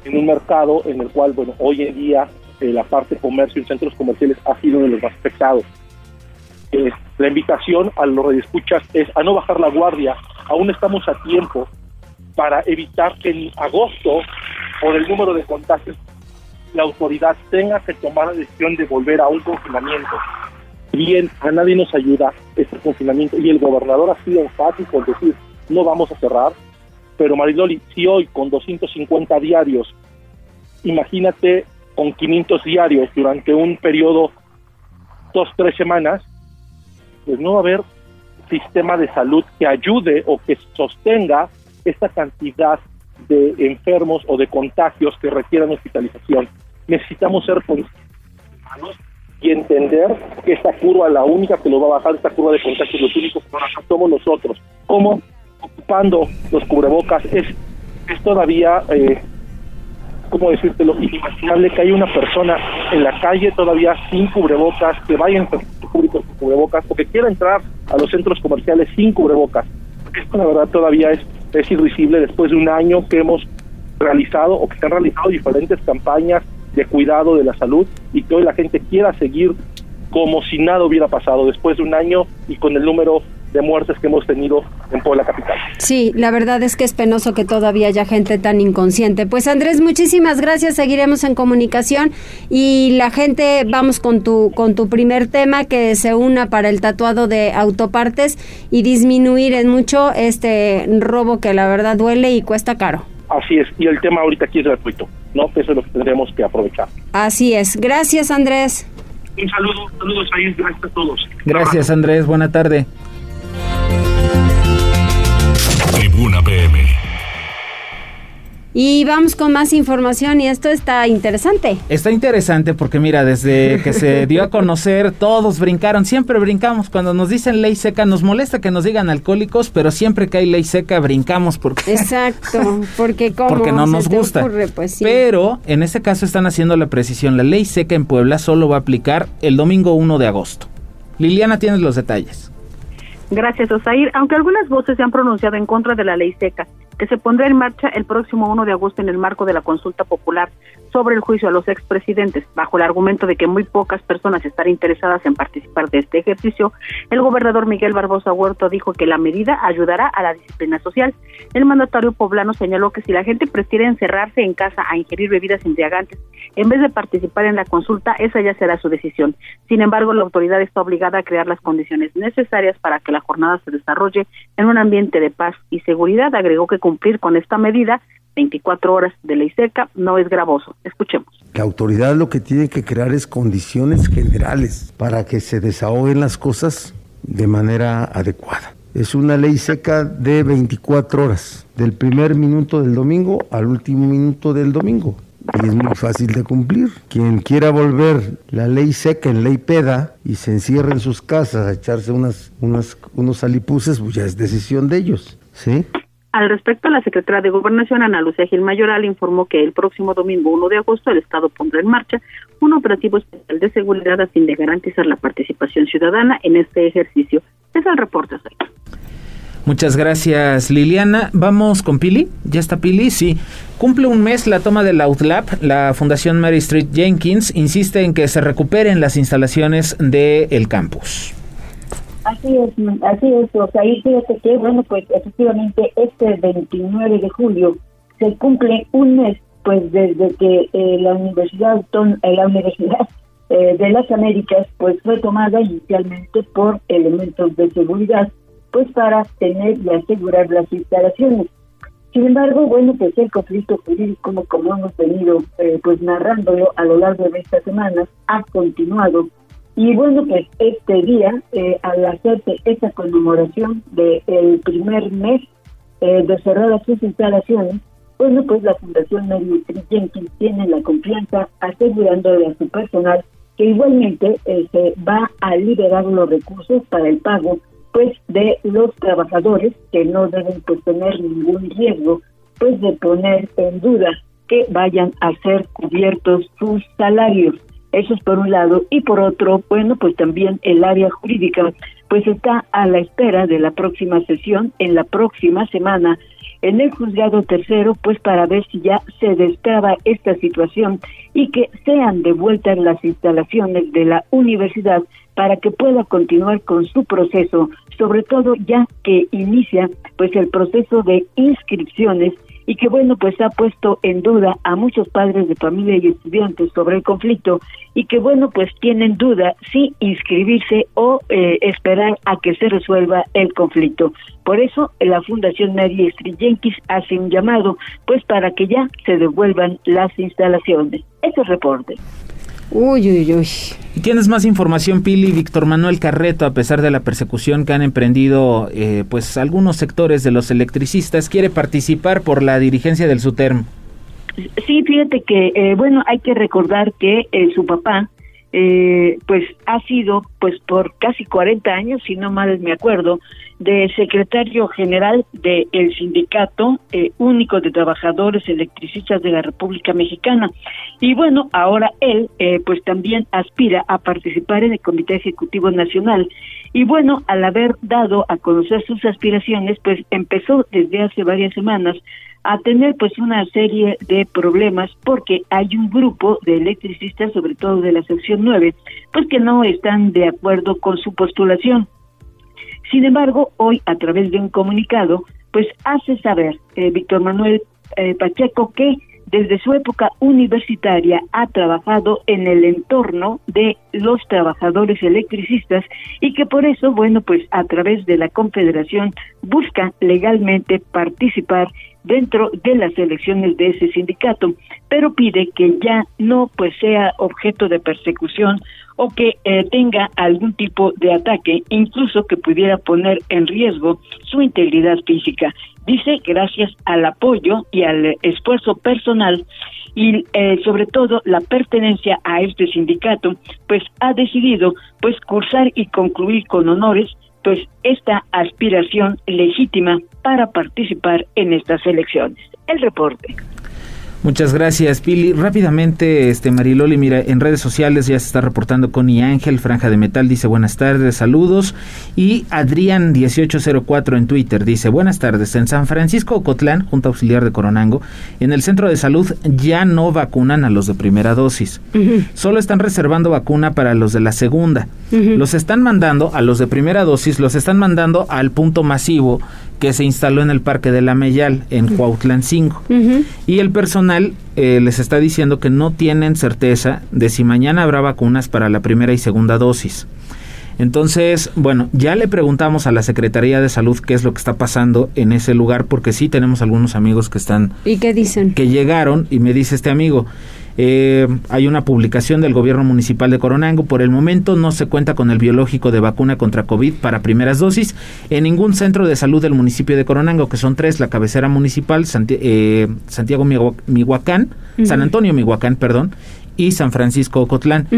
en un mercado en el cual, bueno, hoy en día eh, la parte comercio en centros comerciales ha sido de los más pesados. Eh, la invitación a los redescuchas es a no bajar la guardia, aún estamos a tiempo para evitar que en agosto, por el número de contagios, la autoridad tenga que tomar la decisión de volver a un confinamiento. Bien, a nadie nos ayuda este confinamiento y el gobernador ha sido enfático en decir, no vamos a cerrar, pero Mariloli, si hoy con 250 diarios, imagínate con 500 diarios durante un periodo, dos, tres semanas, pues no va a haber sistema de salud que ayude o que sostenga esta cantidad de enfermos o de contagios que requieran hospitalización. Necesitamos ser humanos y entender que esta curva, la única que lo va a bajar, esta curva de contagios, los únicos que somos nosotros. ¿Cómo? Ocupando los cubrebocas. Es, es todavía, eh, ¿cómo decírtelo? Inimaginable que haya una persona en la calle todavía sin cubrebocas, que vaya en públicos sin cubrebocas, o que quiera entrar a los centros comerciales sin cubrebocas. Esto, la verdad, todavía es, es irrisible después de un año que hemos realizado o que se han realizado diferentes campañas de cuidado de la salud y que hoy la gente quiera seguir como si nada hubiera pasado después de un año y con el número de muertes que hemos tenido en Puebla Capital. Sí, la verdad es que es penoso que todavía haya gente tan inconsciente. Pues Andrés, muchísimas gracias, seguiremos en comunicación y la gente, vamos con tu con tu primer tema que se una para el tatuado de autopartes y disminuir en mucho este robo que la verdad duele y cuesta caro. Así es, y el tema ahorita aquí es gratuito, ¿no? Eso es lo que tendremos que aprovechar. Así es. Gracias, Andrés. Un saludo, saludos ahí, gracias a todos. Gracias, Andrés. Buena tarde. Tribuna PM. Y vamos con más información y esto está interesante. Está interesante porque mira, desde que se dio a conocer, todos brincaron, siempre brincamos. Cuando nos dicen ley seca, nos molesta que nos digan alcohólicos, pero siempre que hay ley seca, brincamos porque... Exacto, porque como porque no nos gusta. Pues sí. Pero en este caso están haciendo la precisión. La ley seca en Puebla solo va a aplicar el domingo 1 de agosto. Liliana, tienes los detalles. Gracias, Osair. Aunque algunas voces se han pronunciado en contra de la ley seca, que se pondrá en marcha el próximo 1 de agosto en el marco de la consulta popular sobre el juicio a los expresidentes, bajo el argumento de que muy pocas personas están interesadas en participar de este ejercicio, el gobernador Miguel Barbosa Huerto dijo que la medida ayudará a la disciplina social. El mandatario poblano señaló que si la gente prefiere encerrarse en casa a ingerir bebidas embriagantes en vez de participar en la consulta, esa ya será su decisión. Sin embargo, la autoridad está obligada a crear las condiciones necesarias para que la jornada se desarrolle en un ambiente de paz y seguridad. Agregó que cumplir con esta medida 24 horas de ley seca no es gravoso. Escuchemos. La autoridad lo que tiene que crear es condiciones generales para que se desahoguen las cosas de manera adecuada. Es una ley seca de 24 horas, del primer minuto del domingo al último minuto del domingo. Y es muy fácil de cumplir. Quien quiera volver la ley seca en ley peda y se encierre en sus casas a echarse unas, unas, unos alipuses, pues ya es decisión de ellos. ¿Sí? Al respecto, la secretaria de Gobernación, Ana Lucía Gil Mayoral, informó que el próximo domingo 1 de agosto el Estado pondrá en marcha un operativo especial de seguridad a fin de garantizar la participación ciudadana en este ejercicio. Es el reporte. Muchas gracias Liliana. Vamos con Pili. ¿Ya está Pili? Sí. Cumple un mes la toma del Outlab. La Fundación Mary Street Jenkins insiste en que se recuperen las instalaciones del campus. Así es, así es, o sea, ahí fíjate que, bueno, pues efectivamente este 29 de julio se cumple un mes, pues desde que eh, la Universidad, eh, la Universidad eh, de las Américas, pues fue tomada inicialmente por elementos de seguridad, pues para tener y asegurar las instalaciones. Sin embargo, bueno, pues el conflicto jurídico, como hemos venido pues narrándolo a lo largo de estas semanas, ha continuado y bueno, pues este día, eh, al hacerse esta conmemoración del primer mes eh, de cerrar sus instalaciones, bueno, pues la Fundación Mary Jenkins tiene la confianza asegurándole a su personal que igualmente se va a liberar los recursos para el pago pues de los trabajadores que no deben pues tener ningún riesgo pues de poner en duda que vayan a ser cubiertos sus salarios. Eso es por un lado. Y por otro, bueno, pues también el área jurídica pues está a la espera de la próxima sesión en la próxima semana en el juzgado tercero, pues para ver si ya se destraba esta situación y que sean devueltas las instalaciones de la universidad para que pueda continuar con su proceso, sobre todo ya que inicia pues el proceso de inscripciones y que bueno pues ha puesto en duda a muchos padres de familia y estudiantes sobre el conflicto y que bueno pues tienen duda si inscribirse o eh, esperar a que se resuelva el conflicto. Por eso la Fundación Mary Jenkins hace un llamado pues para que ya se devuelvan las instalaciones. Ese reporte. Uy, uy, uy. ¿Y tienes más información, Pili? Víctor Manuel Carreto, a pesar de la persecución que han emprendido eh, pues algunos sectores de los electricistas, quiere participar por la dirigencia del SUTERM. Sí, fíjate que, eh, bueno, hay que recordar que eh, su papá, eh, pues ha sido, pues por casi 40 años, si no mal me acuerdo, de secretario general del Sindicato eh, Único de Trabajadores Electricistas de la República Mexicana. Y bueno, ahora él eh, pues también aspira a participar en el Comité Ejecutivo Nacional. Y bueno, al haber dado a conocer sus aspiraciones, pues empezó desde hace varias semanas a tener pues una serie de problemas porque hay un grupo de electricistas, sobre todo de la sección 9, pues que no están de acuerdo con su postulación. Sin embargo, hoy a través de un comunicado, pues hace saber eh, Víctor Manuel eh, Pacheco que desde su época universitaria ha trabajado en el entorno de los trabajadores electricistas y que por eso, bueno, pues a través de la Confederación busca legalmente participar dentro de las elecciones de ese sindicato, pero pide que ya no pues sea objeto de persecución o que eh, tenga algún tipo de ataque, incluso que pudiera poner en riesgo su integridad física. Dice gracias al apoyo y al esfuerzo personal y eh, sobre todo la pertenencia a este sindicato, pues ha decidido pues cursar y concluir con honores pues esta aspiración legítima para participar en estas elecciones. El reporte. Muchas gracias, Pili. Rápidamente, este Mariloli, mira, en redes sociales ya se está reportando Connie Ángel, Franja de Metal, dice buenas tardes, saludos. Y Adrián1804 en Twitter dice buenas tardes. En San Francisco Ocotlán, Junta Auxiliar de Coronango, en el centro de salud ya no vacunan a los de primera dosis. Solo están reservando vacuna para los de la segunda. Los están mandando a los de primera dosis, los están mandando al punto masivo que se instaló en el Parque de la Meyal, en Cuautlán 5. Y el personal eh, les está diciendo que no tienen certeza de si mañana habrá vacunas para la primera y segunda dosis. Entonces, bueno, ya le preguntamos a la Secretaría de Salud qué es lo que está pasando en ese lugar, porque sí tenemos algunos amigos que están... ¿Y qué dicen? Que llegaron y me dice este amigo, eh, hay una publicación del gobierno municipal de Coronango. Por el momento no se cuenta con el biológico de vacuna contra COVID para primeras dosis en ningún centro de salud del municipio de Coronango, que son tres, la cabecera municipal, eh, Santiago Mihuacán, San Antonio Mihuacán, perdón, y San Francisco Ocotlán.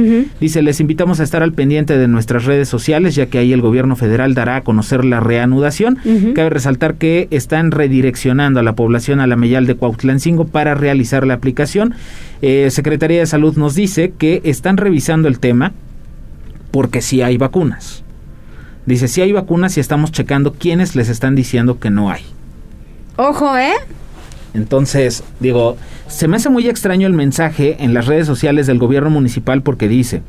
Dice, les invitamos a estar al pendiente de nuestras redes sociales, ya que ahí el gobierno federal dará a conocer la reanudación. Cabe resaltar que están redireccionando a la población a la Meyal de Cuautlancingo para realizar la aplicación. Eh, Secretaría de Salud nos dice que están revisando el tema porque sí hay vacunas. Dice, sí hay vacunas y estamos checando quiénes les están diciendo que no hay. Ojo, ¿eh? Entonces, digo, se me hace muy extraño el mensaje en las redes sociales del gobierno municipal porque dice,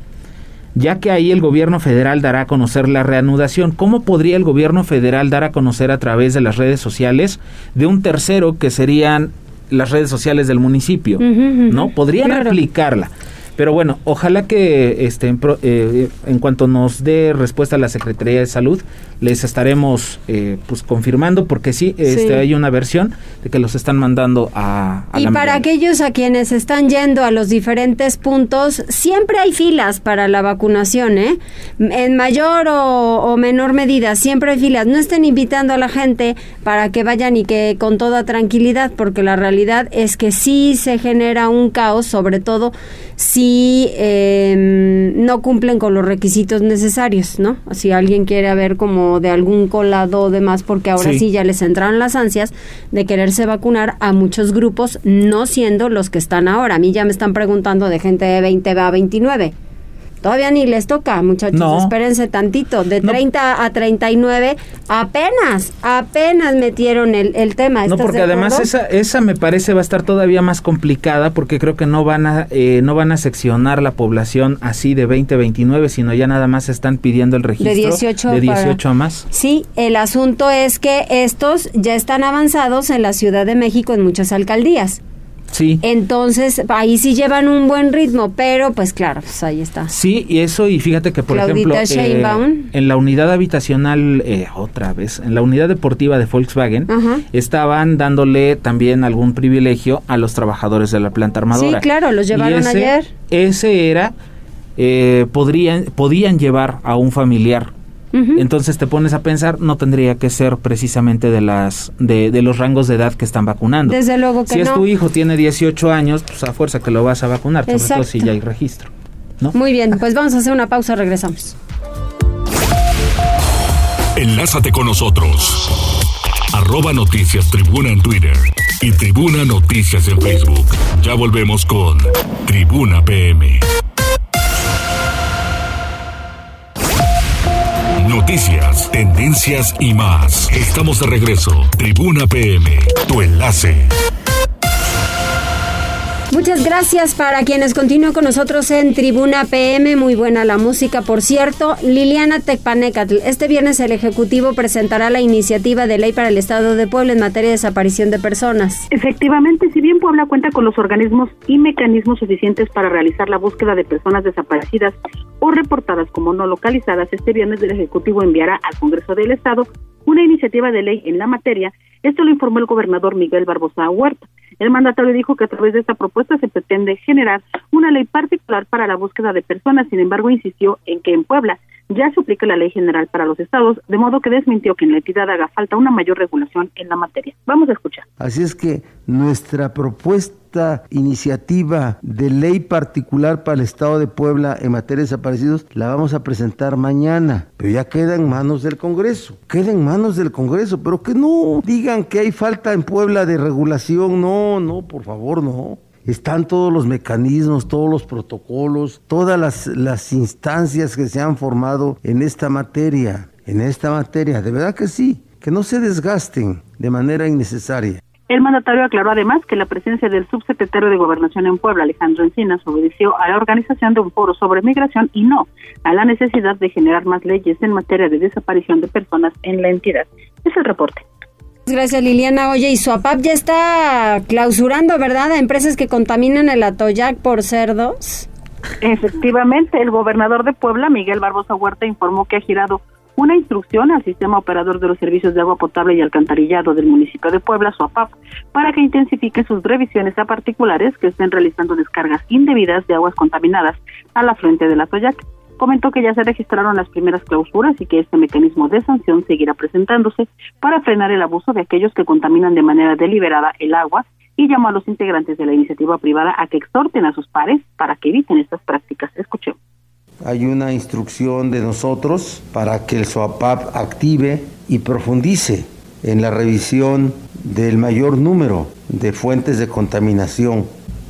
ya que ahí el gobierno federal dará a conocer la reanudación, ¿cómo podría el gobierno federal dar a conocer a través de las redes sociales de un tercero que serían las redes sociales del municipio? ¿No? Podrían aplicarla. Pero bueno, ojalá que este, en, eh, en, cuanto nos dé respuesta a la Secretaría de Salud, les estaremos eh, pues confirmando porque sí, este, hay una versión de que los están mandando a, a y para aquellos a quienes están yendo a los diferentes puntos siempre hay filas para la vacunación eh en mayor o, o, menor medida siempre hay filas. No estén invitando a la gente para que vayan y que con toda tranquilidad porque la realidad es que sí se genera un caos sobre todo si y eh, no cumplen con los requisitos necesarios, ¿no? Si alguien quiere ver como de algún colado o demás, porque ahora sí. Sí. ya les entraron las ansias de quererse vacunar a muchos grupos, no siendo los que están ahora. A mí ya me están preguntando de gente de 20 a 29. Todavía ni les toca, muchachos, No. espérense tantito. De 30 a 39, apenas, apenas metieron el, el tema. No, ¿Estás porque de además esa, esa me parece va a estar todavía más complicada porque creo que no van a eh, no van a seccionar la población así de 20 29, sino ya nada más están pidiendo el registro 18 de para- 18 a más. Sí, el asunto es que estos ya están avanzados en la Ciudad de México en muchas alcaldías. Sí. Entonces, ahí sí llevan un buen ritmo, pero pues claro, pues ahí está. Sí, y eso, y fíjate que, por Claudita ejemplo, eh, en la unidad habitacional, eh, otra vez, en la unidad deportiva de Volkswagen, Ajá. estaban dándole también algún privilegio a los trabajadores de la planta armadora. Sí, claro, los llevaron ese- ayer. Ese era, eh, podrían, podían llevar a un familiar. Entonces te pones a pensar, no tendría que ser precisamente de las de, de los rangos de edad que están vacunando. Desde luego que si es tu hijo tiene 18 años, pues a fuerza que lo vas a vacunar, sobre todo si Exacto. ya hay registro. ¿no? Muy bien, pues vamos a hacer una pausa, regresamos. Enlázate con nosotros. Arroba Noticias Tribuna en Twitter y Tribuna Noticias en Facebook. Ya volvemos con Tribuna PM. Noticias, tendencias y más. Estamos de regreso. Tribuna PM, tu enlace. Muchas gracias para quienes continúan con nosotros en Tribuna PM. Muy buena la música, por cierto. Liliana Tecpanecatl, este viernes el Ejecutivo presentará la iniciativa de ley para el Estado de Puebla en materia de desaparición de personas. Efectivamente, si bien Puebla cuenta con los organismos y mecanismos suficientes para realizar la búsqueda de personas desaparecidas o reportadas como no localizadas, este viernes el Ejecutivo enviará al Congreso del Estado una iniciativa de ley en la materia. Esto lo informó el gobernador Miguel Barbosa Huerta. El mandatario dijo que a través de esta propuesta se pretende generar una ley particular para la búsqueda de personas. Sin embargo, insistió en que en Puebla ya se aplica la ley general para los estados, de modo que desmintió que en la entidad haga falta una mayor regulación en la materia. Vamos a escuchar. Así es que nuestra propuesta, iniciativa de ley particular para el Estado de Puebla en materia de desaparecidos, la vamos a presentar mañana, pero ya queda en manos del Congreso. Queda en manos del Congreso, pero que no digan que hay falta en Puebla de regulación, no, no, por favor, no. Están todos los mecanismos, todos los protocolos, todas las, las instancias que se han formado en esta materia, en esta materia, de verdad que sí, que no se desgasten de manera innecesaria. El mandatario aclaró además que la presencia del subsecretario de Gobernación en Puebla, Alejandro Encinas, obedeció a la organización de un foro sobre migración y no a la necesidad de generar más leyes en materia de desaparición de personas en la entidad. Es el reporte. Gracias Liliana. Oye, y Suapap ya está clausurando, ¿verdad? A empresas que contaminan el Atoyac por cerdos. Efectivamente, el gobernador de Puebla, Miguel Barbosa Huerta, informó que ha girado una instrucción al sistema operador de los servicios de agua potable y alcantarillado del municipio de Puebla, SUAPAP, para que intensifique sus revisiones a particulares que estén realizando descargas indebidas de aguas contaminadas a la frente del Atoyac. Comentó que ya se registraron las primeras clausuras y que este mecanismo de sanción seguirá presentándose para frenar el abuso de aquellos que contaminan de manera deliberada el agua y llamó a los integrantes de la iniciativa privada a que exhorten a sus pares para que eviten estas prácticas. Escuchemos. Hay una instrucción de nosotros para que el SOAPAP active y profundice en la revisión del mayor número de fuentes de contaminación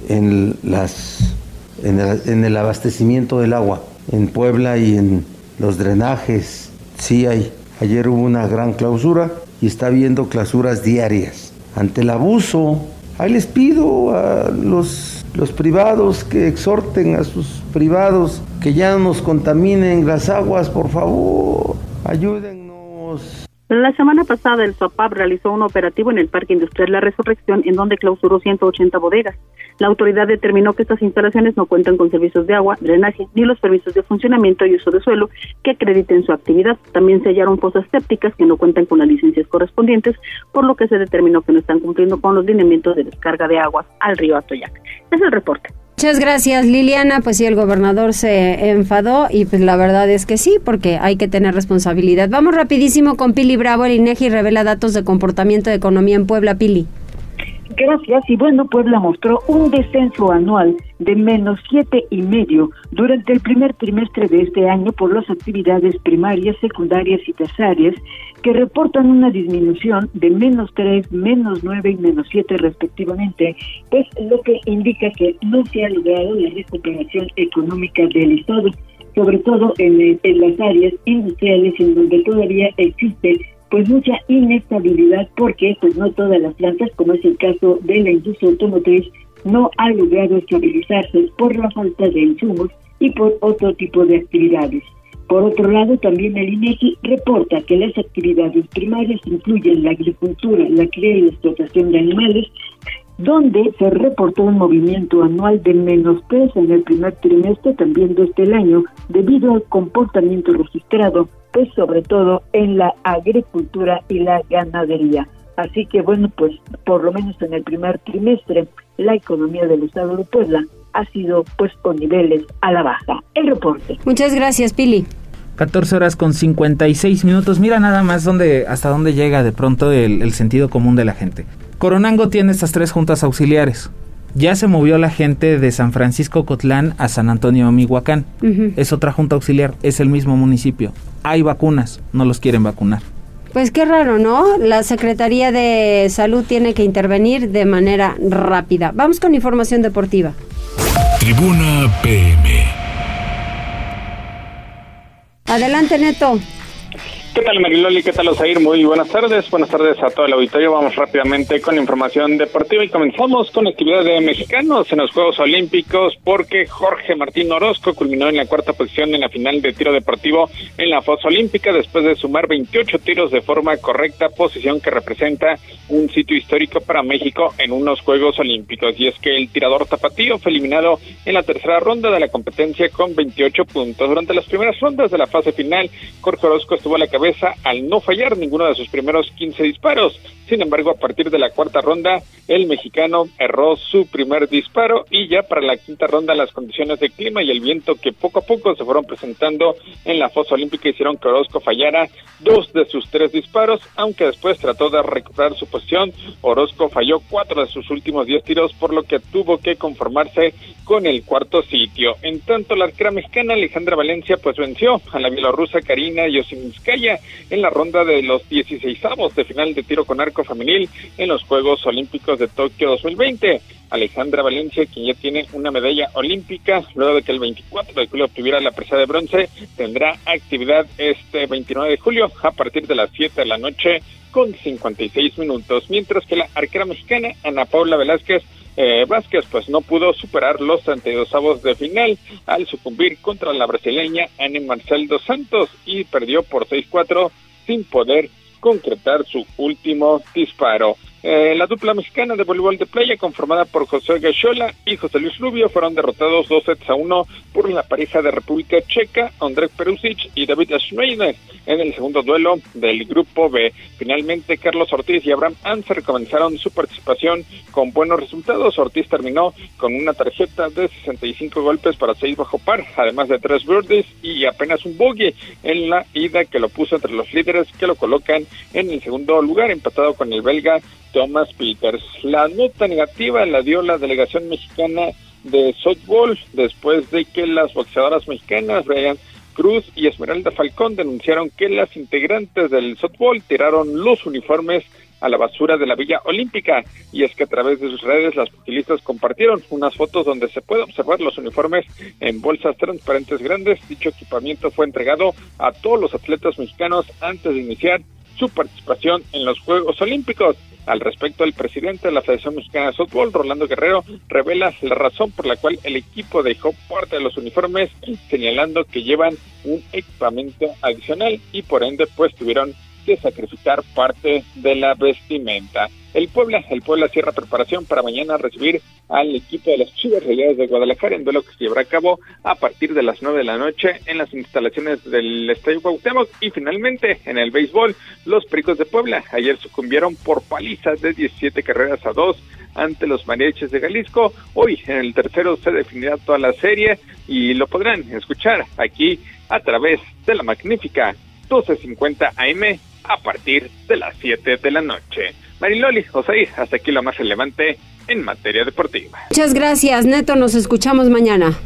en, las, en, el, en el abastecimiento del agua en Puebla y en los drenajes. Sí hay. Ayer hubo una gran clausura y está habiendo clausuras diarias. Ante el abuso, ahí les pido a los, los privados que exhorten a sus privados que ya no nos contaminen las aguas, por favor, ayúdennos. La semana pasada el SOPAP realizó un operativo en el Parque Industrial La Resurrección en donde clausuró 180 bodegas. La autoridad determinó que estas instalaciones no cuentan con servicios de agua, drenaje ni los permisos de funcionamiento y uso de suelo que acrediten su actividad. También se hallaron pozas sépticas que no cuentan con las licencias correspondientes, por lo que se determinó que no están cumpliendo con los lineamientos de descarga de aguas al río Atoyac. Es el reporte. Muchas gracias Liliana, pues sí, el gobernador se enfadó y pues la verdad es que sí, porque hay que tener responsabilidad. Vamos rapidísimo con Pili Bravo, el INEGI revela datos de comportamiento de economía en Puebla, Pili. Gracias. Y bueno, Puebla mostró un descenso anual de menos siete y medio durante el primer trimestre de este año por las actividades primarias, secundarias y terciarias que reportan una disminución de menos tres, menos nueve y menos siete respectivamente, pues lo que indica que no se ha logrado la recuperación económica del Estado sobre todo en, en las áreas industriales en donde todavía existe pues mucha inestabilidad porque pues no todas las plantas, como es el caso de la industria automotriz, no han logrado estabilizarse por la falta de insumos y por otro tipo de actividades. Por otro lado, también el INEGI reporta que las actividades primarias incluyen la agricultura, la cría y la explotación de animales, donde se reportó un movimiento anual de menos 3 en el primer trimestre también de este año, debido al comportamiento registrado, pues sobre todo en la agricultura y la ganadería. Así que bueno, pues por lo menos en el primer trimestre, la economía del estado de Puebla ha sido pues con niveles a la baja. El reporte. Muchas gracias, Pili. 14 horas con 56 minutos. Mira nada más dónde, hasta dónde llega de pronto el, el sentido común de la gente. Coronango tiene estas tres juntas auxiliares. Ya se movió la gente de San Francisco Cotlán a San Antonio Mihuacán. Es otra junta auxiliar, es el mismo municipio. Hay vacunas, no los quieren vacunar. Pues qué raro, ¿no? La Secretaría de Salud tiene que intervenir de manera rápida. Vamos con información deportiva. Tribuna PM. Adelante, Neto. ¿Qué tal Mariloli? ¿Qué tal Osair? Muy buenas tardes. Buenas tardes a todo el auditorio. Vamos rápidamente con información deportiva y comenzamos con actividad de mexicanos en los Juegos Olímpicos porque Jorge Martín Orozco culminó en la cuarta posición en la final de tiro deportivo en la fosa olímpica después de sumar 28 tiros de forma correcta, posición que representa un sitio histórico para México en unos Juegos Olímpicos. Y es que el tirador tapatío fue eliminado en la tercera ronda de la competencia con 28 puntos. Durante las primeras rondas de la fase final, Jorge Orozco estuvo a la cabeza al no fallar ninguno de sus primeros 15 disparos. Sin embargo, a partir de la cuarta ronda, el mexicano erró su primer disparo y ya para la quinta ronda las condiciones de clima y el viento que poco a poco se fueron presentando en la fosa olímpica hicieron que Orozco fallara dos de sus tres disparos, aunque después trató de recuperar su posición. Orozco falló cuatro de sus últimos diez tiros, por lo que tuvo que conformarse con el cuarto sitio. En tanto, la arquera mexicana Alejandra Valencia pues venció a la bielorrusa Karina En la ronda de los 16 de final de tiro con arco femenil en los Juegos Olímpicos de Tokio 2020. Alejandra Valencia, quien ya tiene una medalla olímpica, luego de que el 24 de julio obtuviera la presa de bronce, tendrá actividad este 29 de julio a partir de las 7 de la noche con 56 minutos, mientras que la arquera mexicana Ana Paula Velázquez eh, Vázquez pues no pudo superar los 32 avos de final al sucumbir contra la brasileña Anne Marcel dos Santos y perdió por 6-4 sin poder concretar su último disparo. Eh, la dupla mexicana de voleibol de playa conformada por José Gachola y José Luis Rubio fueron derrotados dos sets a uno por la pareja de República Checa, André Perusic y David Schneider en el segundo duelo del grupo B. Finalmente, Carlos Ortiz y Abraham Anser comenzaron su participación con buenos resultados. Ortiz terminó con una tarjeta de 65 golpes para 6 bajo par, además de tres birdies y apenas un bogey en la ida que lo puso entre los líderes que lo colocan en el segundo lugar, empatado con el belga Thomas Peters. La nota negativa la dio la delegación mexicana de softball después de que las boxeadoras mexicanas Brian Cruz y Esmeralda Falcón denunciaron que las integrantes del softball tiraron los uniformes a la basura de la Villa Olímpica y es que a través de sus redes las pugilistas compartieron unas fotos donde se puede observar los uniformes en bolsas transparentes grandes. Dicho equipamiento fue entregado a todos los atletas mexicanos antes de iniciar su participación en los Juegos Olímpicos. Al respecto, el presidente de la Federación Mexicana de Fútbol, Rolando Guerrero, revela la razón por la cual el equipo dejó parte de los uniformes, señalando que llevan un equipamiento adicional y por ende pues tuvieron que sacrificar parte de la vestimenta. El Puebla, el Puebla cierra preparación para mañana recibir al equipo de las Chivas Rayadas de Guadalajara en duelo que se llevará a cabo a partir de las 9 de la noche en las instalaciones del Estadio Cuauhtémoc y finalmente en el béisbol los Pericos de Puebla ayer sucumbieron por palizas de 17 carreras a 2 ante los Mariachis de Jalisco. Hoy en el tercero se definirá toda la serie y lo podrán escuchar aquí a través de la magnífica 1250 AM a partir de las 7 de la noche. Mariloli, Osair, hasta aquí lo más relevante en materia deportiva. Muchas gracias, Neto. Nos escuchamos mañana.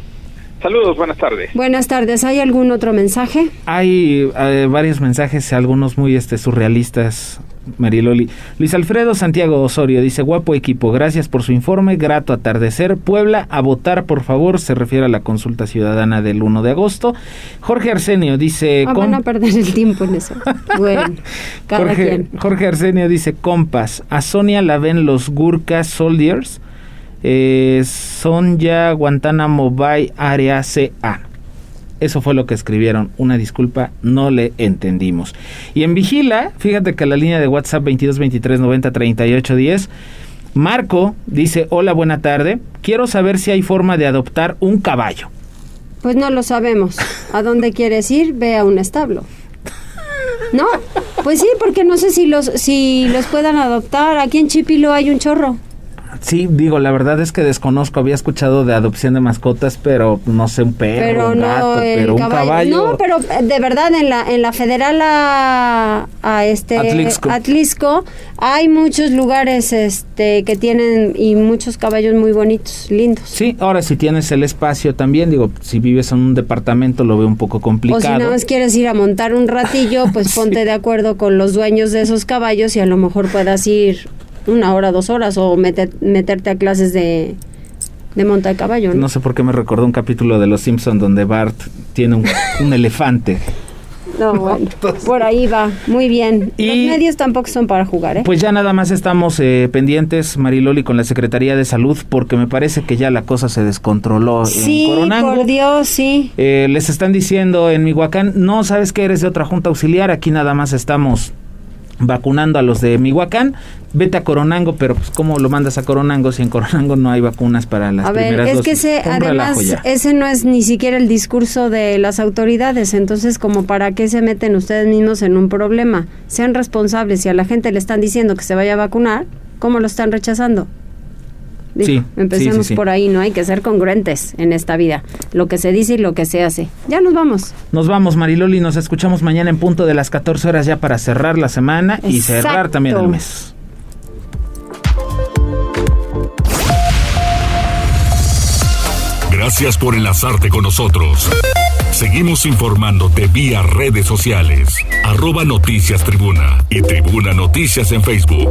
Saludos, buenas tardes. Buenas tardes. ¿Hay algún otro mensaje? Hay eh, varios mensajes, algunos muy este, surrealistas, Mariloli. Luis Alfredo Santiago Osorio dice, guapo equipo, gracias por su informe, grato atardecer. Puebla, a votar, por favor, se refiere a la consulta ciudadana del 1 de agosto. Jorge Arsenio dice... Ah, van a perder el tiempo en eso. bueno, cada Jorge, quien. Jorge Arsenio dice, compas, a Sonia la ven los Gurkha Soldiers, eh, Sonja Guantánamo Bay Área CA. Eso fue lo que escribieron. Una disculpa, no le entendimos. Y en Vigila, fíjate que la línea de WhatsApp 22 23 90 38 10, Marco dice, hola, buena tarde. Quiero saber si hay forma de adoptar un caballo. Pues no lo sabemos. ¿A dónde quieres ir? Ve a un establo. ¿No? Pues sí, porque no sé si los, si los puedan adoptar. Aquí en Chipilo hay un chorro. Sí, digo, la verdad es que desconozco, había escuchado de adopción de mascotas, pero no sé, un perro, pero un no gato, pero un caballo-. No, pero eh, de verdad en la en la federal a, a este. Atlisco hay muchos lugares este que tienen y muchos caballos muy bonitos, lindos. Sí, ahora si tienes el espacio también, digo, si vives en un departamento lo veo un poco O si complicado. nada más quieres ir a montar un ratillo, pues ponte de acuerdo con los dueños de esos caballos y a lo mejor puedas ir una hora, dos horas o meter- meterte a clases de, de monta de caballo, ¿no? No sé por qué me recordó un capítulo de Los Simpson donde Bart tiene un, un elefante. No, bueno, por ahí va, muy bien. Los medios tampoco son para jugar, ¿eh? Pues ya nada más estamos eh, pendientes, Mariloli, con la Secretaría de Salud, porque me parece que ya la cosa se descontroló sí, en Coronango. por Dios, sí. Eh, les están diciendo en Mihuacán, no sabes que eres de otra junta auxiliar, aquí nada más estamos vacunando a los de Mihuacán, vete a Coronango, pero pues cómo lo mandas a Coronango si en Coronango no hay vacunas para las A ver, primeras es dosis? que ese, Un además, ese no es ni siquiera el discurso de las autoridades, entonces, como para qué se meten ustedes mismos en un problema? Sean responsables, si a la gente le están diciendo que se vaya a vacunar, ¿cómo lo están rechazando? Digo, Sí, empecemos sí, sí, sí. por ahí, no hay que ser congruentes en esta vida, lo que se dice y lo que se hace. Ya nos vamos. Nos vamos, Mariloli, nos escuchamos mañana en punto de las 14 horas ya para cerrar la semana y cerrar también el mes. Gracias por enlazarte con nosotros. Seguimos informándote vía redes sociales. Arroba Noticias Tribuna y Tribuna Noticias en Facebook.